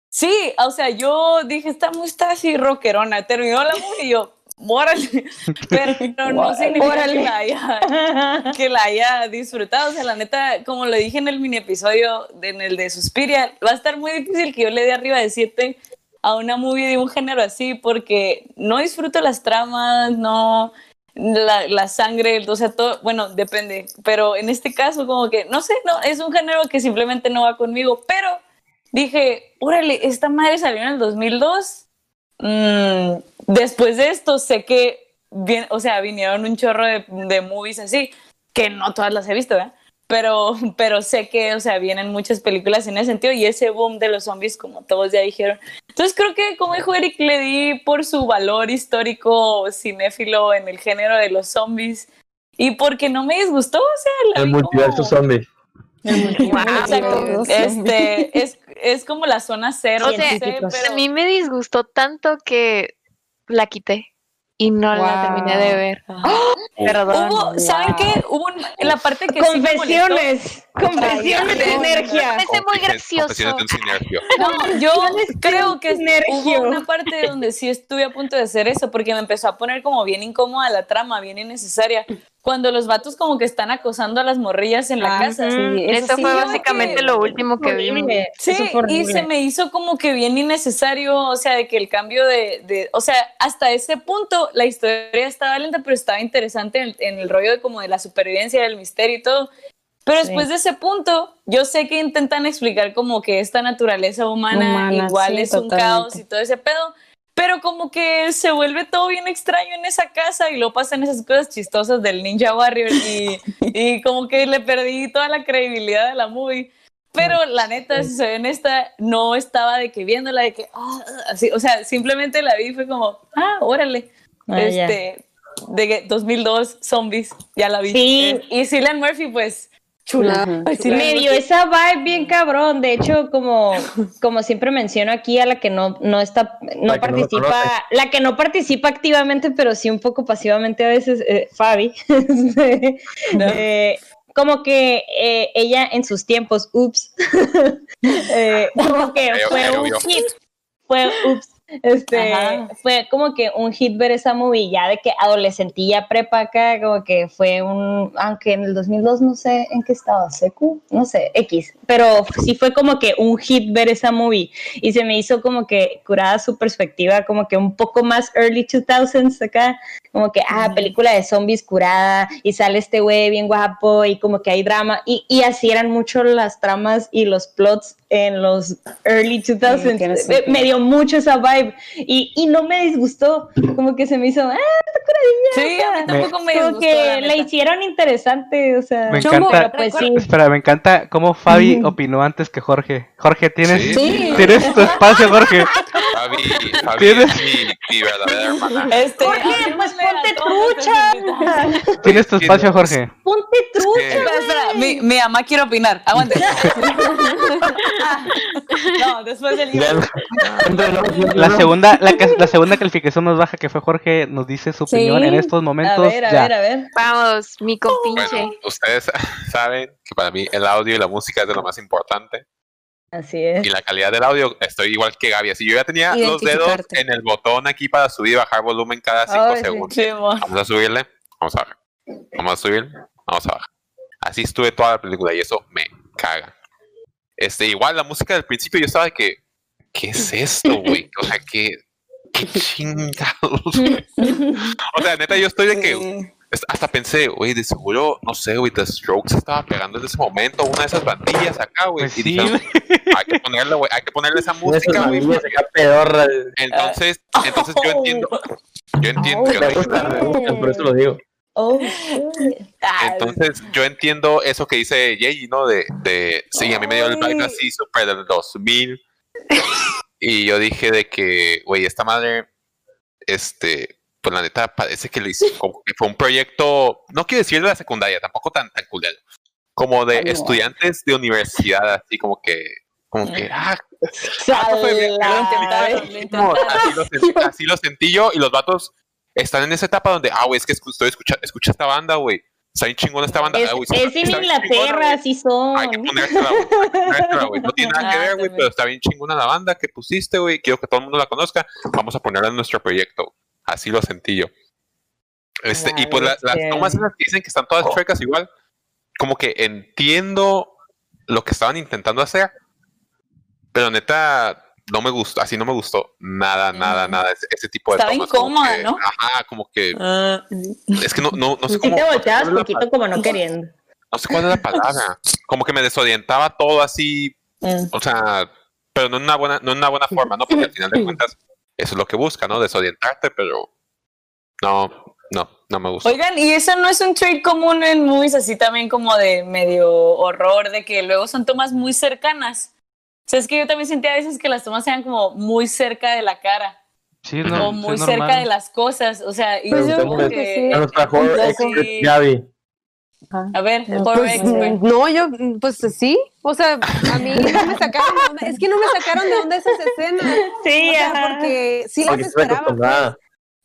Speaker 4: Sí, o sea, yo dije, esta música está así rockerona. Terminó la música y yo, órale. Pero no, no significa que la, haya, que la haya disfrutado. O sea, la neta, como lo dije en el mini episodio, de- en el de Suspiria, va a estar muy difícil que yo le dé arriba de 7 a una movie de un género así, porque no disfruto las tramas, no. la, la sangre, o sea, todo, bueno, depende, pero en este caso como que, no sé, no, es un género que simplemente no va conmigo, pero dije, órale, esta madre salió en el 2002, mm, después de esto sé que, bien, o sea, vinieron un chorro de, de movies así, que no todas las he visto, ¿verdad? Pero, pero sé que, o sea, vienen muchas películas en ese sentido y ese boom de los zombies, como todos ya dijeron. Entonces creo que, como dijo Eric, le di por su valor histórico cinéfilo en el género de los zombies y porque no me disgustó, o sea, la
Speaker 5: El multiverso
Speaker 4: como-
Speaker 5: zombie.
Speaker 4: Exacto. Este, es, es como la zona cero,
Speaker 6: O sea,
Speaker 4: sé,
Speaker 7: chiquitos.
Speaker 4: pero
Speaker 6: A mí me disgustó tanto que la quité y no la terminé de ver. Perdón.
Speaker 4: hubo, ¿saben qué? Hubo un- en la parte que sí.
Speaker 7: Confesiones, confesiones de energía.
Speaker 6: Parece muy gracioso.
Speaker 4: No, yo creo que hubo una parte donde sí estuve a punto de hacer eso porque me empezó a poner como bien incómoda la trama, bien innecesaria. Cuando los vatos como que están acosando a las morrillas en la
Speaker 8: Ah,
Speaker 4: casa.
Speaker 8: Sí, eso
Speaker 6: eso
Speaker 8: sí,
Speaker 6: fue básicamente
Speaker 4: que-
Speaker 6: lo último que vimos.
Speaker 4: Sí, y se me hizo como que bien innecesario, o sea, de que el cambio de, de- o sea, hasta ese punto la historia estaba lenta, pero estaba interesante en, en el rollo de como de la supervivencia, del misterio y todo. Pero
Speaker 7: Sí.
Speaker 4: después de ese punto, yo sé que intentan explicar como que esta naturaleza humana,
Speaker 3: Humana,
Speaker 4: igual
Speaker 3: sí,
Speaker 4: es un
Speaker 3: totalmente.
Speaker 4: caos y todo ese pedo, pero como que se vuelve todo bien extraño en esa casa y luego pasan esas cosas chistosas del Ninja Warrior y, y como que le perdí toda la credibilidad de la movie. Pero la neta, si soy honesta, no estaba de que viéndola, de que, ah, así, o sea, simplemente la vi y fue como, ah, órale.
Speaker 7: Ah,
Speaker 4: este, de que 2002, Zombies, ya la vi.
Speaker 7: Sí.
Speaker 4: Eh, y Cillian Murphy, pues, chula. Ay, Cillian
Speaker 7: Me dio esa vibe bien cabrón. De hecho, como, como siempre menciono aquí a la que no, no está, no
Speaker 5: La que no lo conoce.
Speaker 7: participa, la que no participa activamente, pero sí un poco pasivamente a veces, eh, Fabi. Eh, como que eh, ella en sus tiempos, ups, eh, como que fue un hit, fue ups, este,
Speaker 4: Ajá.
Speaker 7: fue como que un hit ver esa movie ya de que adolescentilla prepa acá, como que fue un, aunque en el 2002 no sé en qué estaba, secu, no sé, X, pero sí fue como que un hit ver esa movie y se me hizo como que curada su perspectiva, como que un poco más early 2000s acá, como que, ah, película de zombies curada y sale este güey bien guapo y como que hay drama y, y así eran mucho las tramas y los plots en los early 2000s.
Speaker 3: tiene
Speaker 7: Me- me dio mucho esa vibe y, y no me disgustó, como que se me hizo, ah, está
Speaker 4: Sí, a mí
Speaker 7: curadilla.
Speaker 4: tampoco me
Speaker 7: como
Speaker 4: disgustó,
Speaker 7: que
Speaker 4: la
Speaker 7: hicieron interesante, o sea,
Speaker 1: Me encanta.
Speaker 7: pero pues sí.
Speaker 1: Espera, me encanta cómo Fabi opinó antes que Jorge. Jorge, tienes,
Speaker 2: Sí.
Speaker 3: Sí.
Speaker 1: tienes tu espacio, Jorge.
Speaker 2: Fabi, Fabi
Speaker 1: ¿Tienes?
Speaker 2: es mi, mi verdadera hermana.
Speaker 4: Este,
Speaker 7: Jorge, pues
Speaker 4: a
Speaker 7: ponte trucha.
Speaker 1: Tienes tu espacio, Jorge.
Speaker 7: Ponte trucha.
Speaker 4: Espera, espera, mi, mi mamá quiere opinar. Aguante. no, después del
Speaker 5: los-
Speaker 1: La segunda, la, que- la segunda calificación más baja que fue Jorge nos dice su
Speaker 3: Sí.
Speaker 1: opinión en estos
Speaker 7: A
Speaker 1: momentos.
Speaker 7: ver, a
Speaker 1: ya.
Speaker 7: ver, a ver.
Speaker 6: Vamos, mi compinche.
Speaker 2: Bueno, ustedes saben que para mí el audio y la música es de lo más importante.
Speaker 7: Así es.
Speaker 2: Y la calidad del audio, estoy igual que Gaby. Así yo ya tenía los dedos en el botón aquí para subir y bajar volumen cada 5
Speaker 7: Ay, sí.
Speaker 2: segundos.
Speaker 4: Sí.
Speaker 2: Vamos a subirle, vamos a bajar. Vamos a subir, vamos a bajar. Así estuve toda la película y eso me caga. Este, igual la música del principio yo estaba de que, ¿qué es esto, güey? O sea, que, qué chingados. o sea, neta, yo estoy de que hasta pensé, güey, de seguro, no sé, güey, The Strokes estaba pegando en ese momento una de esas bandillas acá, güey.
Speaker 1: Pues
Speaker 2: y
Speaker 1: sí,
Speaker 2: dijeron, hay que ponerle, güey, hay que ponerle esa música, güey.
Speaker 5: acá pedorras.
Speaker 2: Entonces, entonces yo entiendo, yo entiendo, yo
Speaker 5: Me
Speaker 2: entiendo-
Speaker 5: gusta, me gusta, por eso lo digo.
Speaker 7: Oh,
Speaker 4: Ah,
Speaker 2: Entonces, yo entiendo eso que dice Yeji, ¿no? De, de, sí, a mí me dio el vibe así súper del 2000. Y yo dije de que, güey, esta madre, este, pues la neta parece que lo hizo, como que fue un proyecto, no quiero decir de la secundaria, tampoco tan, tan culero, como de
Speaker 4: No.
Speaker 2: estudiantes de universidad, así como que, como que, ah, así, lo sentí, yo, y los vatos están en esa etapa donde, ah, güey, es que estoy escuchando, escucha esta banda, güey, está bien chingona esta banda.
Speaker 7: Es,
Speaker 2: ah, güey,
Speaker 7: es en Inglaterra, así son.
Speaker 2: Hay que ponérsela, güey. No tiene nada que
Speaker 4: Ah,
Speaker 2: ver, güey, pero está bien chingona la banda que pusiste, güey. Quiero que todo el mundo la conozca. Vamos a ponerla en nuestro proyecto. Así lo sentí yo. Este, y pues la- las tomas esas que dicen que están todas chuecas igual, como que entiendo lo que estaban intentando hacer, pero neta, no me gustó, así no me gustó nada, nada,
Speaker 4: Mm.
Speaker 2: nada, ese, ese tipo de
Speaker 4: Estaba incómoda,
Speaker 2: que-
Speaker 4: ¿no?
Speaker 2: Ajá, como que,
Speaker 4: Ah,
Speaker 2: es que no, no, no sé cómo,
Speaker 7: te
Speaker 2: no sé
Speaker 7: volteabas
Speaker 2: la
Speaker 7: poquito como no queriendo.
Speaker 2: no sé cuál es la palabra, como que me desorientaba todo así,
Speaker 4: mm.
Speaker 2: o sea, pero no en una buena, no en una buena forma, ¿no? Porque al final de cuentas, eso es lo que busca, ¿no? Desorientarte, pero no, no, no me gusta.
Speaker 4: Oigan, ¿y eso no es un trait común en movies así también como de medio horror, de que luego son tomas muy cercanas? O sea, es que yo también sentía a veces que las tomas eran como muy cerca de la cara
Speaker 1: Sí, no,
Speaker 4: o muy cerca
Speaker 1: normal.
Speaker 4: de las cosas, o sea, y
Speaker 7: yo
Speaker 4: como
Speaker 7: creo que
Speaker 4: que...
Speaker 7: sí.
Speaker 5: A nuestra horror
Speaker 4: Sí.
Speaker 5: expert
Speaker 4: A ver,
Speaker 8: Pues, no, yo, pues sí. O sea, a mí no me sacaron de onda. Es que no me sacaron de onda esas escenas.
Speaker 7: Sí,
Speaker 8: O sea,
Speaker 7: ajá.
Speaker 8: porque sí las
Speaker 5: Porque
Speaker 8: esperaba. pues.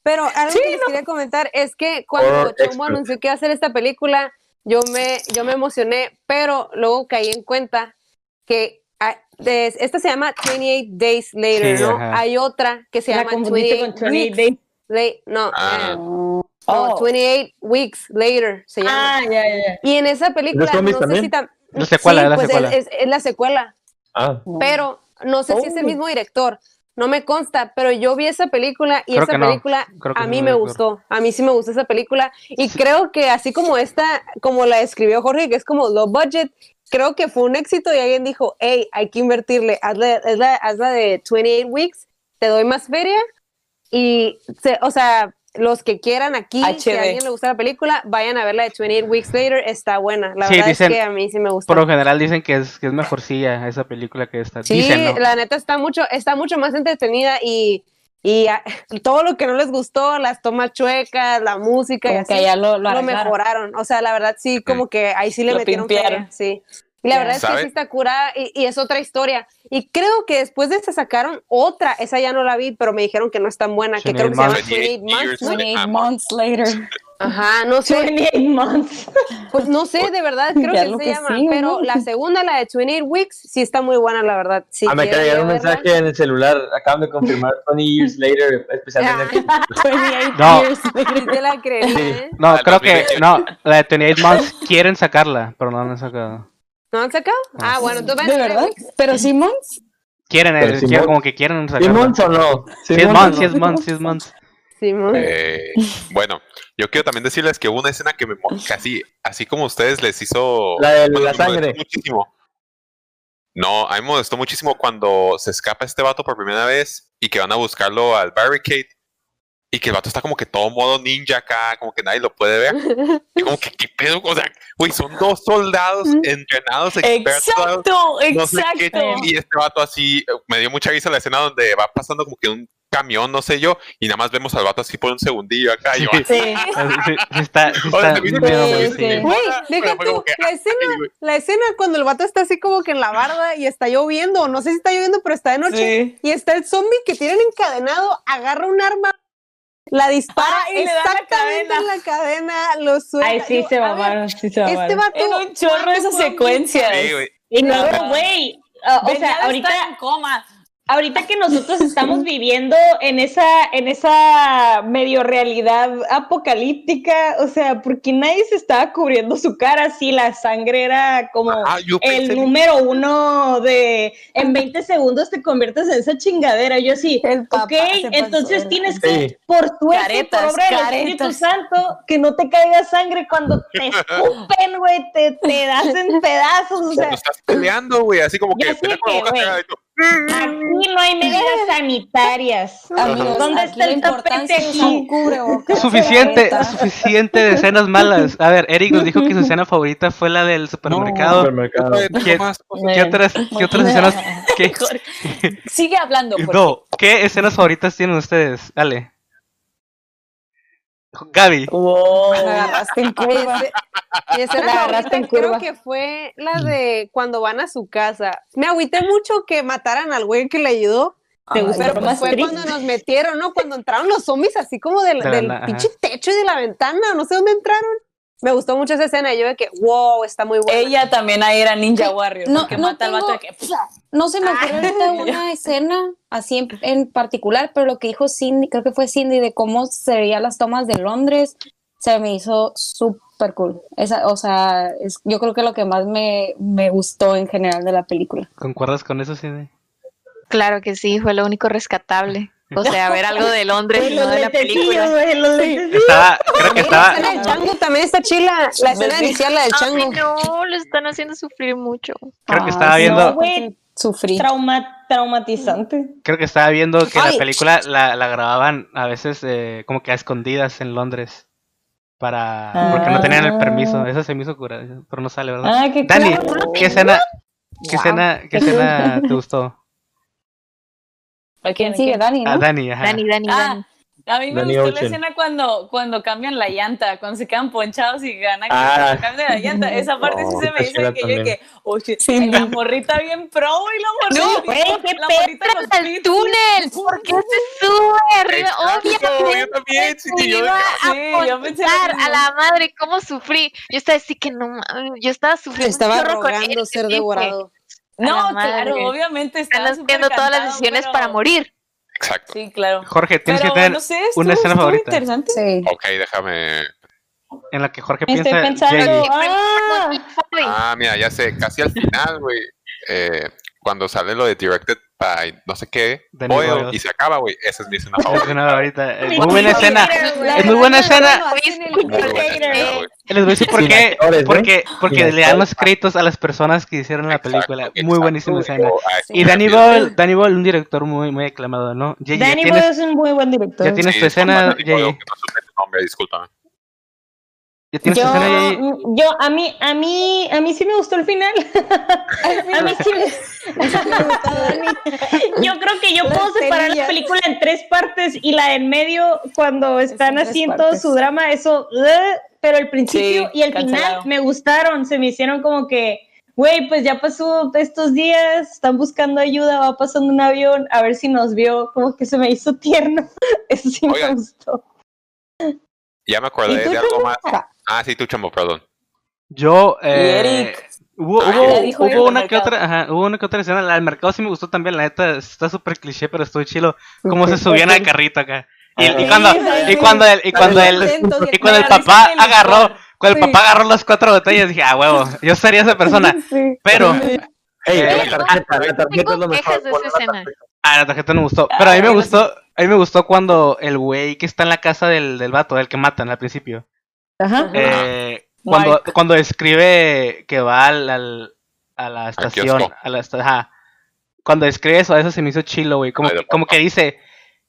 Speaker 8: Pero algo que les quería comentar es que cuando
Speaker 5: Horror
Speaker 8: Chomo anunció que iba a hacer esta película, yo me, yo me emocioné, pero luego caí en cuenta que ah, de- esta se llama 28 Days Later,
Speaker 1: Sí,
Speaker 8: ¿no?
Speaker 1: ajá.
Speaker 8: Hay otra que se
Speaker 7: La
Speaker 8: llama
Speaker 7: confundiste
Speaker 8: 28
Speaker 7: con 28
Speaker 8: Weeks
Speaker 7: Days.
Speaker 8: Late- no,
Speaker 2: Ah.
Speaker 8: eh, no,
Speaker 4: Oh.
Speaker 8: 28 Weeks Later se llama.
Speaker 7: Ah, ya, ya.
Speaker 8: Y en esa película,
Speaker 5: zombies
Speaker 8: no sé
Speaker 5: también?
Speaker 8: si tam-
Speaker 1: La secuela,
Speaker 8: sí,
Speaker 1: es la
Speaker 8: pues
Speaker 1: secuela.
Speaker 8: Es, es la secuela,
Speaker 5: Ah,
Speaker 8: pero no sé si es el
Speaker 4: Oh.
Speaker 8: mismo director. No me consta, pero yo vi esa película y
Speaker 1: Creo
Speaker 8: esa
Speaker 1: que no.
Speaker 8: película
Speaker 1: que
Speaker 8: a
Speaker 1: es
Speaker 8: mí me gustó. A mí sí me gustó esa película y creo que así como esta, como la escribió Jorge, que es como low budget, creo que fue un éxito y alguien dijo, hey, hay que invertirle, hazla, hazla, hazla de 28 weeks, te doy más feria y, se- o sea, los que quieran aquí, si
Speaker 4: HD.
Speaker 8: a alguien le gusta la película, vayan a ver la de 28 weeks later, está buena. La
Speaker 1: Sí,
Speaker 8: verdad
Speaker 1: dicen-
Speaker 8: es que a mí sí me gusta.
Speaker 1: Por lo general dicen que es, que es mejorcilla esa película que esta.
Speaker 8: Sí,
Speaker 1: Dicen, ¿no?
Speaker 8: la neta está mucho, está mucho más entretenida y, y todo lo que no les gustó, las tomas chuecas, la música y así,
Speaker 4: que ya lo, lo
Speaker 8: mejoraron. O sea, la verdad sí, como que ahí sí le
Speaker 4: Lo
Speaker 8: metieron feria, sí. Y la verdad es que sí está curada y, y es otra historia. Y creo que después de esta sacaron otra, esa ya no la vi, pero me dijeron que no es tan buena, que creo que se llama
Speaker 2: 28
Speaker 8: 28 Months.
Speaker 2: years.
Speaker 8: ¿no?
Speaker 4: 28 months later.
Speaker 8: Ajá, no sé.
Speaker 7: 28 months.
Speaker 8: Pues no sé, de verdad, creo
Speaker 4: Ya
Speaker 8: que se
Speaker 4: que
Speaker 8: llama.
Speaker 4: sí,
Speaker 8: pero
Speaker 4: ¿no?
Speaker 8: la segunda, la de 28 Weeks, sí está muy buena, la verdad. Si
Speaker 5: ah, me acaba de
Speaker 8: quieren
Speaker 5: llegar un mensaje en el celular. Acaban de confirmar 20 years later, especialmente.
Speaker 4: 28
Speaker 1: No.
Speaker 4: years
Speaker 8: Sí
Speaker 4: later.
Speaker 8: te la creería,
Speaker 5: Sí.
Speaker 8: ¿eh?
Speaker 1: No,
Speaker 2: Ah,
Speaker 1: creo que
Speaker 2: 2028.
Speaker 1: no, la de 28 Months quieren sacarla, pero no la han sacado.
Speaker 8: ¿No han sacado? Ah, bueno, entonces
Speaker 4: ¿De verdad? ¿Pero sí months?
Speaker 1: Quieren,
Speaker 5: Pero
Speaker 1: eh, quieren- como que quieren
Speaker 5: ¿Sí
Speaker 1: sacarla.
Speaker 5: months o no?
Speaker 1: Sí es
Speaker 5: no?
Speaker 1: sí es months, sí es.
Speaker 8: Simón.
Speaker 2: Eh, bueno, yo quiero también decirles que hubo una escena que me casi, así como a ustedes les hizo
Speaker 5: La de
Speaker 2: bueno,
Speaker 5: la sangre.
Speaker 2: muchísimo. No, a mí me molestó muchísimo cuando se escapa este vato por primera vez y que van a buscarlo al barricade y que el vato está como que todo modo ninja acá, como que nadie lo puede ver. Y como que, ¿qué pedo? O sea, güey, son dos soldados entrenados, expertos.
Speaker 4: Exacto,
Speaker 2: no sé qué,
Speaker 4: exacto.
Speaker 2: y este vato así, eh, me dio mucha risa la escena donde va pasando como que un camión, no sé yo, y nada más vemos al vato así por un segundillo acá. Y yo,
Speaker 1: Sí.
Speaker 4: Sí.
Speaker 1: Sí, sí está, está.
Speaker 8: Güey, deja tú, la escena, la escena cuando el vato está así como que en la barda y está lloviendo, no sé si está lloviendo, pero está de noche,
Speaker 4: Sí.
Speaker 8: y está el zombie que tienen encadenado, agarra un arma, la dispara
Speaker 4: Ah, y le da la
Speaker 8: exactamente
Speaker 4: cadena.
Speaker 8: en la cadena, lo suelta.
Speaker 7: Ay, sí
Speaker 8: Yo,
Speaker 7: se mamaron, sí se
Speaker 8: Este
Speaker 7: mamaron.
Speaker 8: vato.
Speaker 4: Era un chorro de esas secuencias.
Speaker 2: Sí, güey.
Speaker 7: Y
Speaker 4: Ajá.
Speaker 7: güey, o sea, ahorita,
Speaker 4: en coma.
Speaker 7: Ahorita que nosotros estamos viviendo en esa, en esa medio realidad apocalíptica, o sea, porque nadie se estaba cubriendo su cara si la sangre era como
Speaker 2: Ah,
Speaker 7: el número uno de en 20 segundos te conviertes en esa chingadera. Yo sí,
Speaker 8: El
Speaker 7: ok, entonces tienes
Speaker 5: Sí.
Speaker 7: que, por
Speaker 4: Caretas,
Speaker 7: por obra del Espíritu. Santo, que no te caiga sangre cuando te escupen, güey, te, te das en pedazos, o sea,
Speaker 2: estás peleando, güey, así como
Speaker 7: Ya
Speaker 2: que
Speaker 7: Aquí no hay medidas sanitarias.
Speaker 4: Amigos,
Speaker 7: ¿Dónde está el
Speaker 4: importancia
Speaker 7: tapete
Speaker 4: es cubrebocas.
Speaker 1: Suficiente, suficiente de escenas malas. A ver, Eric nos dijo que su escena favorita fue la del supermercado.
Speaker 5: Supermercado.
Speaker 2: "Güey, tengo
Speaker 1: ¿Qué-
Speaker 2: más cosas".
Speaker 1: ¿Qué otras, qué otras escenas? qué-
Speaker 4: Sigue hablando, Jorge.
Speaker 1: no, ¿qué escenas favoritas tienen ustedes? Dale. Gaby.
Speaker 4: Wow, agarraste en curva.
Speaker 8: Ese- escena
Speaker 7: La agarraste
Speaker 8: creo que fue la de cuando van a su casa. Me agüité mucho que mataran al güey que le ayudó.
Speaker 7: ¿Te
Speaker 4: Ay,
Speaker 7: gustó
Speaker 8: Pero pues
Speaker 7: más
Speaker 8: fue
Speaker 7: triste?
Speaker 8: cuando nos metieron, ¿no? Cuando entraron los zombies así como del,
Speaker 1: De la
Speaker 8: del pinche techo y de la ventana, no sé dónde entraron. Me gustó mucho esa escena y yo de que, wow, está muy buena.
Speaker 4: Ella también ahí era Ninja Warrior.
Speaker 3: No,
Speaker 4: porque
Speaker 3: no
Speaker 4: mata al vato de que.
Speaker 3: No se me ocurrió ahorita una escena así en, en particular, pero lo que dijo Cindy, creo que fue Cindy, de cómo se veían las tomas de Londres, se me hizo súper cool. Esa, o sea, es, yo creo que lo que más me, me gustó en general de la película.
Speaker 1: ¿Concuerdas con eso, Cindy?
Speaker 6: Claro que sí, fue lo único rescatable. O sea, ver algo de Londres y no de la película.
Speaker 7: los.
Speaker 1: Estaba, creo que
Speaker 8: La
Speaker 1: estaba,
Speaker 8: escena del chango también está chila. La escena inicial, la del chango.
Speaker 6: no, lo están haciendo sufrir mucho.
Speaker 1: creo que estaba viendo,
Speaker 3: Sufrí.
Speaker 7: trauma, traumatizante.
Speaker 1: creo que estaba viendo que
Speaker 8: Ay.
Speaker 1: la película la, la grababan a veces eh, como que a escondidas en Londres. Para, porque no tenían el permiso.
Speaker 7: Ah.
Speaker 1: Eso se me hizo cura, pero no sale, ¿verdad?
Speaker 7: Ah, qué
Speaker 1: Dani,
Speaker 7: claro.
Speaker 1: ¿qué escena, qué escena, qué escena te gustó?
Speaker 4: ¿A quién
Speaker 3: Sigue, Dani,
Speaker 1: A
Speaker 3: ¿no?
Speaker 1: Dani, ajá.
Speaker 6: Dani, Dani,
Speaker 4: Ah,
Speaker 6: Dani.
Speaker 4: a mí me
Speaker 5: Danny
Speaker 4: gustó la
Speaker 5: Ocean.
Speaker 4: escena cuando, cuando cambian la llanta, cuando se quedan ponchados y ganan
Speaker 5: Ah.
Speaker 4: cambian la llanta. Esa parte sí
Speaker 5: No,
Speaker 4: se me
Speaker 5: chida
Speaker 4: que yo
Speaker 5: también.
Speaker 4: que, oye, la morrita bien pro y la
Speaker 6: No,
Speaker 4: morrita,
Speaker 7: güey, qué
Speaker 4: la morrita en los
Speaker 6: ¡Entra al
Speaker 4: pits.
Speaker 6: túnel! ¿Por qué se sube arriba?
Speaker 2: Exacto, yo
Speaker 6: Obviamente
Speaker 2: también, sí, yo-
Speaker 6: iba a
Speaker 4: Sí, yo pensé
Speaker 6: a la madre, cómo sufrí. Yo estaba así que no yo estaba sufriendo.
Speaker 8: Estaba rogando ser
Speaker 6: dije,
Speaker 8: devorado.
Speaker 4: No, claro, obviamente
Speaker 6: Están haciendo todas las decisiones
Speaker 4: pero-
Speaker 6: para morir.
Speaker 2: Exacto.
Speaker 4: Sí, claro.
Speaker 1: Jorge, tienes
Speaker 4: Pero
Speaker 1: que tener
Speaker 4: no sé,
Speaker 1: una escena favorita
Speaker 4: interesante.
Speaker 3: Sí.
Speaker 2: Ok, déjame.
Speaker 1: en la que Jorge
Speaker 7: Estoy
Speaker 1: piensa.
Speaker 7: pensando. Ah,
Speaker 2: Ah, mira, ya sé, casi al final, güey. eh, cuando sale lo de Directed no sé qué, y se acaba, güey. Esa es mi escena favorita.
Speaker 1: Es muy buena escena. Es muy buena escena.
Speaker 2: Güey.
Speaker 1: Les voy a decir por qué.
Speaker 5: ¿eh?
Speaker 1: Porque, porque le dan los créditos a las personas que hicieron la
Speaker 2: Exacto,
Speaker 1: película. Muy buenísima escena. Y Danny. Boyle, Danny Boyle, un director muy, muy aclamado, ¿no?
Speaker 7: Danny Boyle es un muy buen director.
Speaker 1: ya tienes
Speaker 2: Sí,
Speaker 1: tu escena, Jay.
Speaker 2: discúlpame.
Speaker 7: Yo, a mí, a mí, a mí sí me gustó el final. a mí sí me, Yo creo que yo puedo separar la película en tres partes y la en medio cuando están
Speaker 3: tres
Speaker 7: así en todo
Speaker 3: partes.
Speaker 7: su drama, eso, pero el principio
Speaker 4: Sí,
Speaker 7: y el
Speaker 4: cancelado.
Speaker 7: final me gustaron, se me hicieron como que, güey, pues ya pasó estos días, están buscando ayuda, va pasando un avión, a ver si nos vio, como que se me hizo tierno, eso sí me gustó.
Speaker 2: Ya me
Speaker 7: ¿Y
Speaker 2: acordé de algo más. Ah, sí, tú, chamo, perdón.
Speaker 1: Yo,
Speaker 4: Y
Speaker 1: eh,
Speaker 4: Eric.
Speaker 1: Hubo,
Speaker 2: Ah,
Speaker 1: hubo, una que otra, ajá, hubo una que otra escena. La del mercado sí me gustó también, la neta está súper cliché, pero estuvo chilo. Cómo se subían al carrito acá. Y, cuando, y cuando el, y cuando el, y cuando el papá agarró, cuando el papá agarró las cuatro botellas, dije, ah, huevo, yo sería esa persona. Pero,
Speaker 5: Ey,
Speaker 1: Eh,
Speaker 5: la tarjeta, la tarjeta es lo mejor.
Speaker 6: de esa escena.
Speaker 1: ah, la tarjeta no me gustó. Pero a mí me
Speaker 4: Ah,
Speaker 1: gustó, a mí me gustó cuando el güey que está en la casa del, del vato, el que matan al principio.
Speaker 7: Ajá.
Speaker 1: Eh, cuando, cuando escribe que va al, al- a la estación, a la esta- ajá. cuando escribe eso, eso se me hizo chilo, güey. Como, que- como que dice,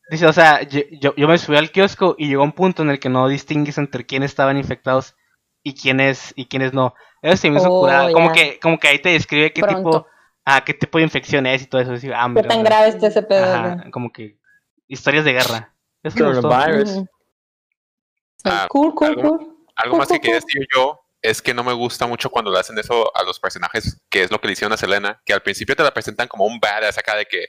Speaker 1: dice, o sea, yo, yo, yo me subí al kiosco y llegó un punto en el que no distingues entre quiénes estaban infectados y quiénes y quiénes no. Eso se me hizo
Speaker 7: Oh,
Speaker 1: curada. Como que, como que ahí te describe qué tipo, ah, qué tipo de infección es y todo eso. Así, ah,
Speaker 7: ¿Qué
Speaker 1: mira,
Speaker 7: tan
Speaker 1: o sea,
Speaker 7: grave está ese pedo?
Speaker 1: ajá, como que historias de guerra. Eso me gustó.
Speaker 2: Ah,
Speaker 7: Cool, cool,
Speaker 2: algo-
Speaker 7: cool.
Speaker 2: Algo más que quería decir yo es que no me gusta mucho cuando le hacen eso a los personajes, que es lo que le hicieron a Selena, que al principio te la presentan como un badass acá de que,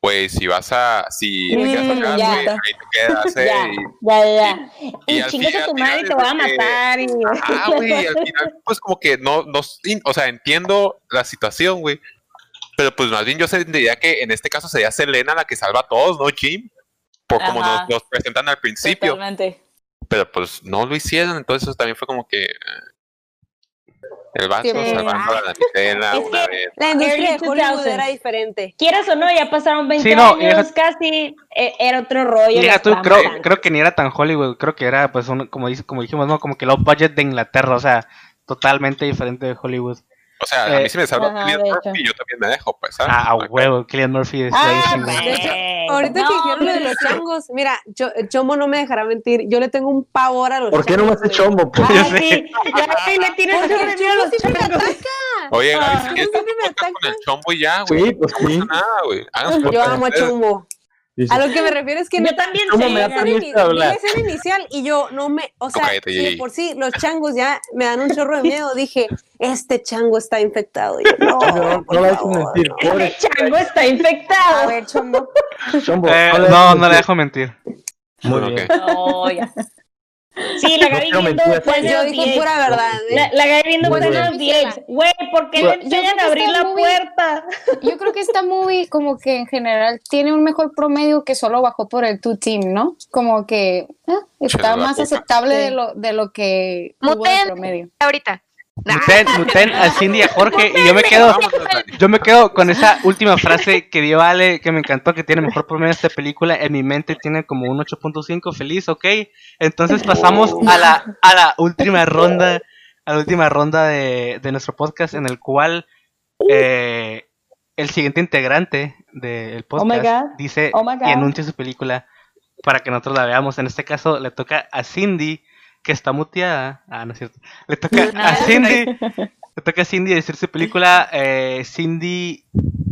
Speaker 2: güey, si vas a, si te quedas
Speaker 7: ya.
Speaker 2: güey, ahí te quedas, eh,
Speaker 7: Ya,
Speaker 2: y-
Speaker 7: ya, ya.
Speaker 2: y
Speaker 7: Y,
Speaker 2: al
Speaker 7: chingas a tu madre y te voy a
Speaker 2: que-
Speaker 7: matar. Y...
Speaker 2: Ah, güey, al final, pues como que no, no, o sea, entiendo la situación, güey. Pero pues más bien yo sentiría que en este caso sería Selena la que salva a todos, ¿no, Jim? Por como nos, nos presentan al principio.
Speaker 4: Totalmente.
Speaker 2: Pero pues no lo hicieron, entonces eso también fue como que... eh, el vato
Speaker 8: Sí,
Speaker 2: salvando a la Nutella
Speaker 7: Es
Speaker 2: una vez.
Speaker 8: La industria de Hollywood
Speaker 7: 2000s.
Speaker 8: era diferente.
Speaker 7: Quieras o no, ya pasaron 20
Speaker 1: Sí, no,
Speaker 7: años casi, e- era otro rollo. Las
Speaker 1: tú, creo, creo que ni era tan Hollywood, creo que era pues un, como, dice, como dijimos, ¿no? Como que low budget de Inglaterra, o sea, totalmente diferente de Hollywood.
Speaker 2: O sea, a
Speaker 1: Eh,
Speaker 2: mí si me salva Cillian Murphy, yo también me dejo, pues, ¿sabes?
Speaker 1: Ah, a
Speaker 2: Acá.
Speaker 1: huevo, Killian Murphy es
Speaker 7: Ah,
Speaker 8: De hecho, Ahorita que
Speaker 7: no,
Speaker 8: dijeron lo de los changos, mira, yo, Chomo no me dejará mentir, yo le tengo un pavor a los
Speaker 5: ¿Por qué no me hace
Speaker 8: changos,
Speaker 5: chombo? pues?
Speaker 1: Yo sé.
Speaker 7: sí, Gaby le tiene
Speaker 8: Porque
Speaker 7: mucho
Speaker 8: el
Speaker 7: miedo a
Speaker 8: chombo
Speaker 7: los
Speaker 8: siempre me
Speaker 7: changos.
Speaker 8: ataca.
Speaker 2: Oye, Gaby,
Speaker 7: Ah.
Speaker 2: si quieres con el chombo y ya, güey.
Speaker 5: Sí, pues
Speaker 2: No
Speaker 5: sí.
Speaker 2: pasa nada, güey.
Speaker 8: Yo amo a. Chombo.
Speaker 5: Dice,
Speaker 8: A lo que me refiero es que
Speaker 7: Yo también
Speaker 5: ¿Cómo me
Speaker 8: escena inicial y yo no me, o sea, si de por sí los changos ya me dan un chorro de miedo, dije, este chango está infectado. Y yo, no,
Speaker 5: No, no dejes
Speaker 8: favor.
Speaker 5: mentir, pobre
Speaker 7: Este chango está
Speaker 8: A
Speaker 7: infectado.
Speaker 8: ver, chombo.
Speaker 5: chombo.
Speaker 1: Eh, no, no le dejo mentir.
Speaker 5: Muy
Speaker 2: Ok.
Speaker 5: bien.
Speaker 4: No, ya.
Speaker 7: Sí, la
Speaker 5: No
Speaker 7: Gaby
Speaker 5: quiero
Speaker 7: viendo
Speaker 5: mentiras.
Speaker 8: Pues yo
Speaker 7: the
Speaker 8: pura verdad. ¿eh?
Speaker 7: La, la Gaby viendo the Apes. Güey, ¿por qué
Speaker 3: yo
Speaker 7: enseñan a abrir la
Speaker 3: muy-
Speaker 7: puerta?
Speaker 3: Yo creo que esta movie como que en general tiene un mejor promedio que solo bajó por el two team, ¿no? Como que ah, está más aceptable
Speaker 7: Sí.
Speaker 3: de lo de lo que
Speaker 6: Muten.
Speaker 3: promedio.
Speaker 6: Ahorita.
Speaker 1: Muten, muten a Cindy y a Jorge y yo me quedo, yo me quedo con esa última frase que dio Ale, que me encantó, que tiene mejor promedio esta película. En mi mente tiene como un 8.5 feliz, ok. Entonces pasamos a la, a la última ronda, a la última ronda de, de nuestro podcast en el cual eh, el siguiente integrante del
Speaker 7: Oh
Speaker 1: podcast dice
Speaker 7: Oh
Speaker 1: y anuncia su película para que nosotros la veamos. En este caso le toca a Cindy, que está muteada. Ah, no es cierto. Le toca
Speaker 6: No,
Speaker 1: a Cindy. Le toca a Cindy decir su película. Eh, Cindy,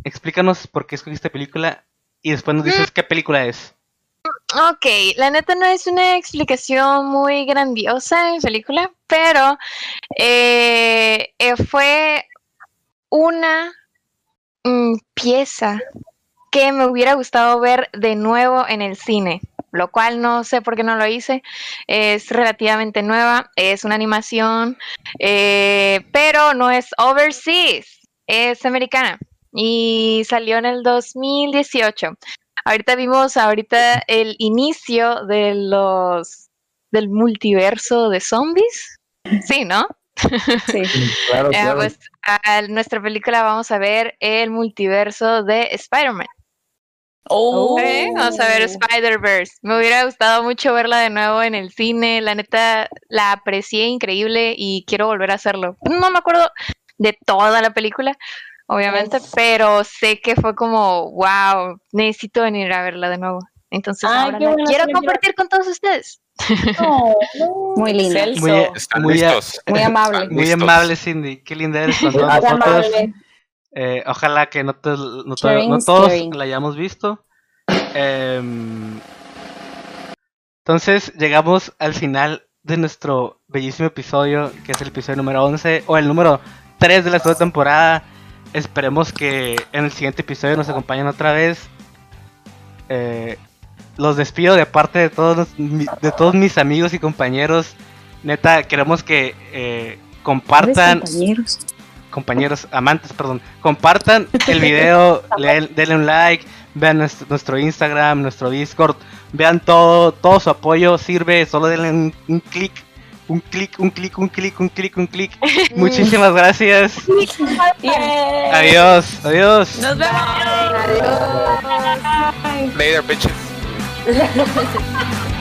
Speaker 1: explícanos por qué escogiste película y después nos dices qué película es.
Speaker 6: Ok, la neta no es una explicación muy grandiosa en película, pero eh, eh, fue una mm, pieza que me hubiera gustado ver de nuevo en el cine, lo cual no sé por qué no lo hice. Es relativamente nueva, es una animación, eh, pero no es overseas, es americana y salió en el 2018. Ahorita vimos ahorita el inicio de los del multiverso de zombies. Sí, ¿no?
Speaker 7: Sí.
Speaker 5: Claro,
Speaker 6: Eh,
Speaker 5: claro.
Speaker 6: pues a nuestra película vamos a ver el multiverso de Spider-Man.
Speaker 4: Oh.
Speaker 6: ¿eh? Vamos a ver Spider-Verse. Me hubiera gustado mucho verla de nuevo en el cine. La neta la aprecié increíble y quiero volver a hacerlo. No me acuerdo de toda la película, obviamente, pero sé que fue como, wow, necesito venir a verla de nuevo. Entonces
Speaker 7: Ay,
Speaker 6: ahora
Speaker 7: qué
Speaker 6: la
Speaker 7: bueno,
Speaker 6: quiero compartir con todos ustedes.
Speaker 7: No,
Speaker 3: Muy linda.
Speaker 1: Muy,
Speaker 2: Están
Speaker 1: muy,
Speaker 2: listos.
Speaker 3: Muy amable.
Speaker 1: muy amable, Cindy. Qué linda eres con todos
Speaker 7: Muy
Speaker 1: nosotros.
Speaker 7: amable.
Speaker 1: Eh, ojalá que no, te- no,
Speaker 3: is
Speaker 1: todos
Speaker 3: caring.
Speaker 1: la hayamos visto. Em, entonces llegamos al final de nuestro bellísimo episodio, que es el episodio número 11 o el número 3 de la segunda temporada. Esperemos que en el siguiente episodio nos acompañen otra vez. Eh, los despido de parte de todos, los- de todos mis amigos y compañeros. Neta, queremos que eh, compartan
Speaker 3: compañeros.
Speaker 1: amantes, perdón, compartan el video, le- denle un like, vean nuestro, nuestro Instagram, nuestro Discord, vean todo, todo su apoyo sirve, solo denle un, un clic, un clic, un clic, un clic, un clic, un clic. Muchísimas gracias. Adiós, adiós.
Speaker 4: Nos vemos.
Speaker 2: Later, bitches.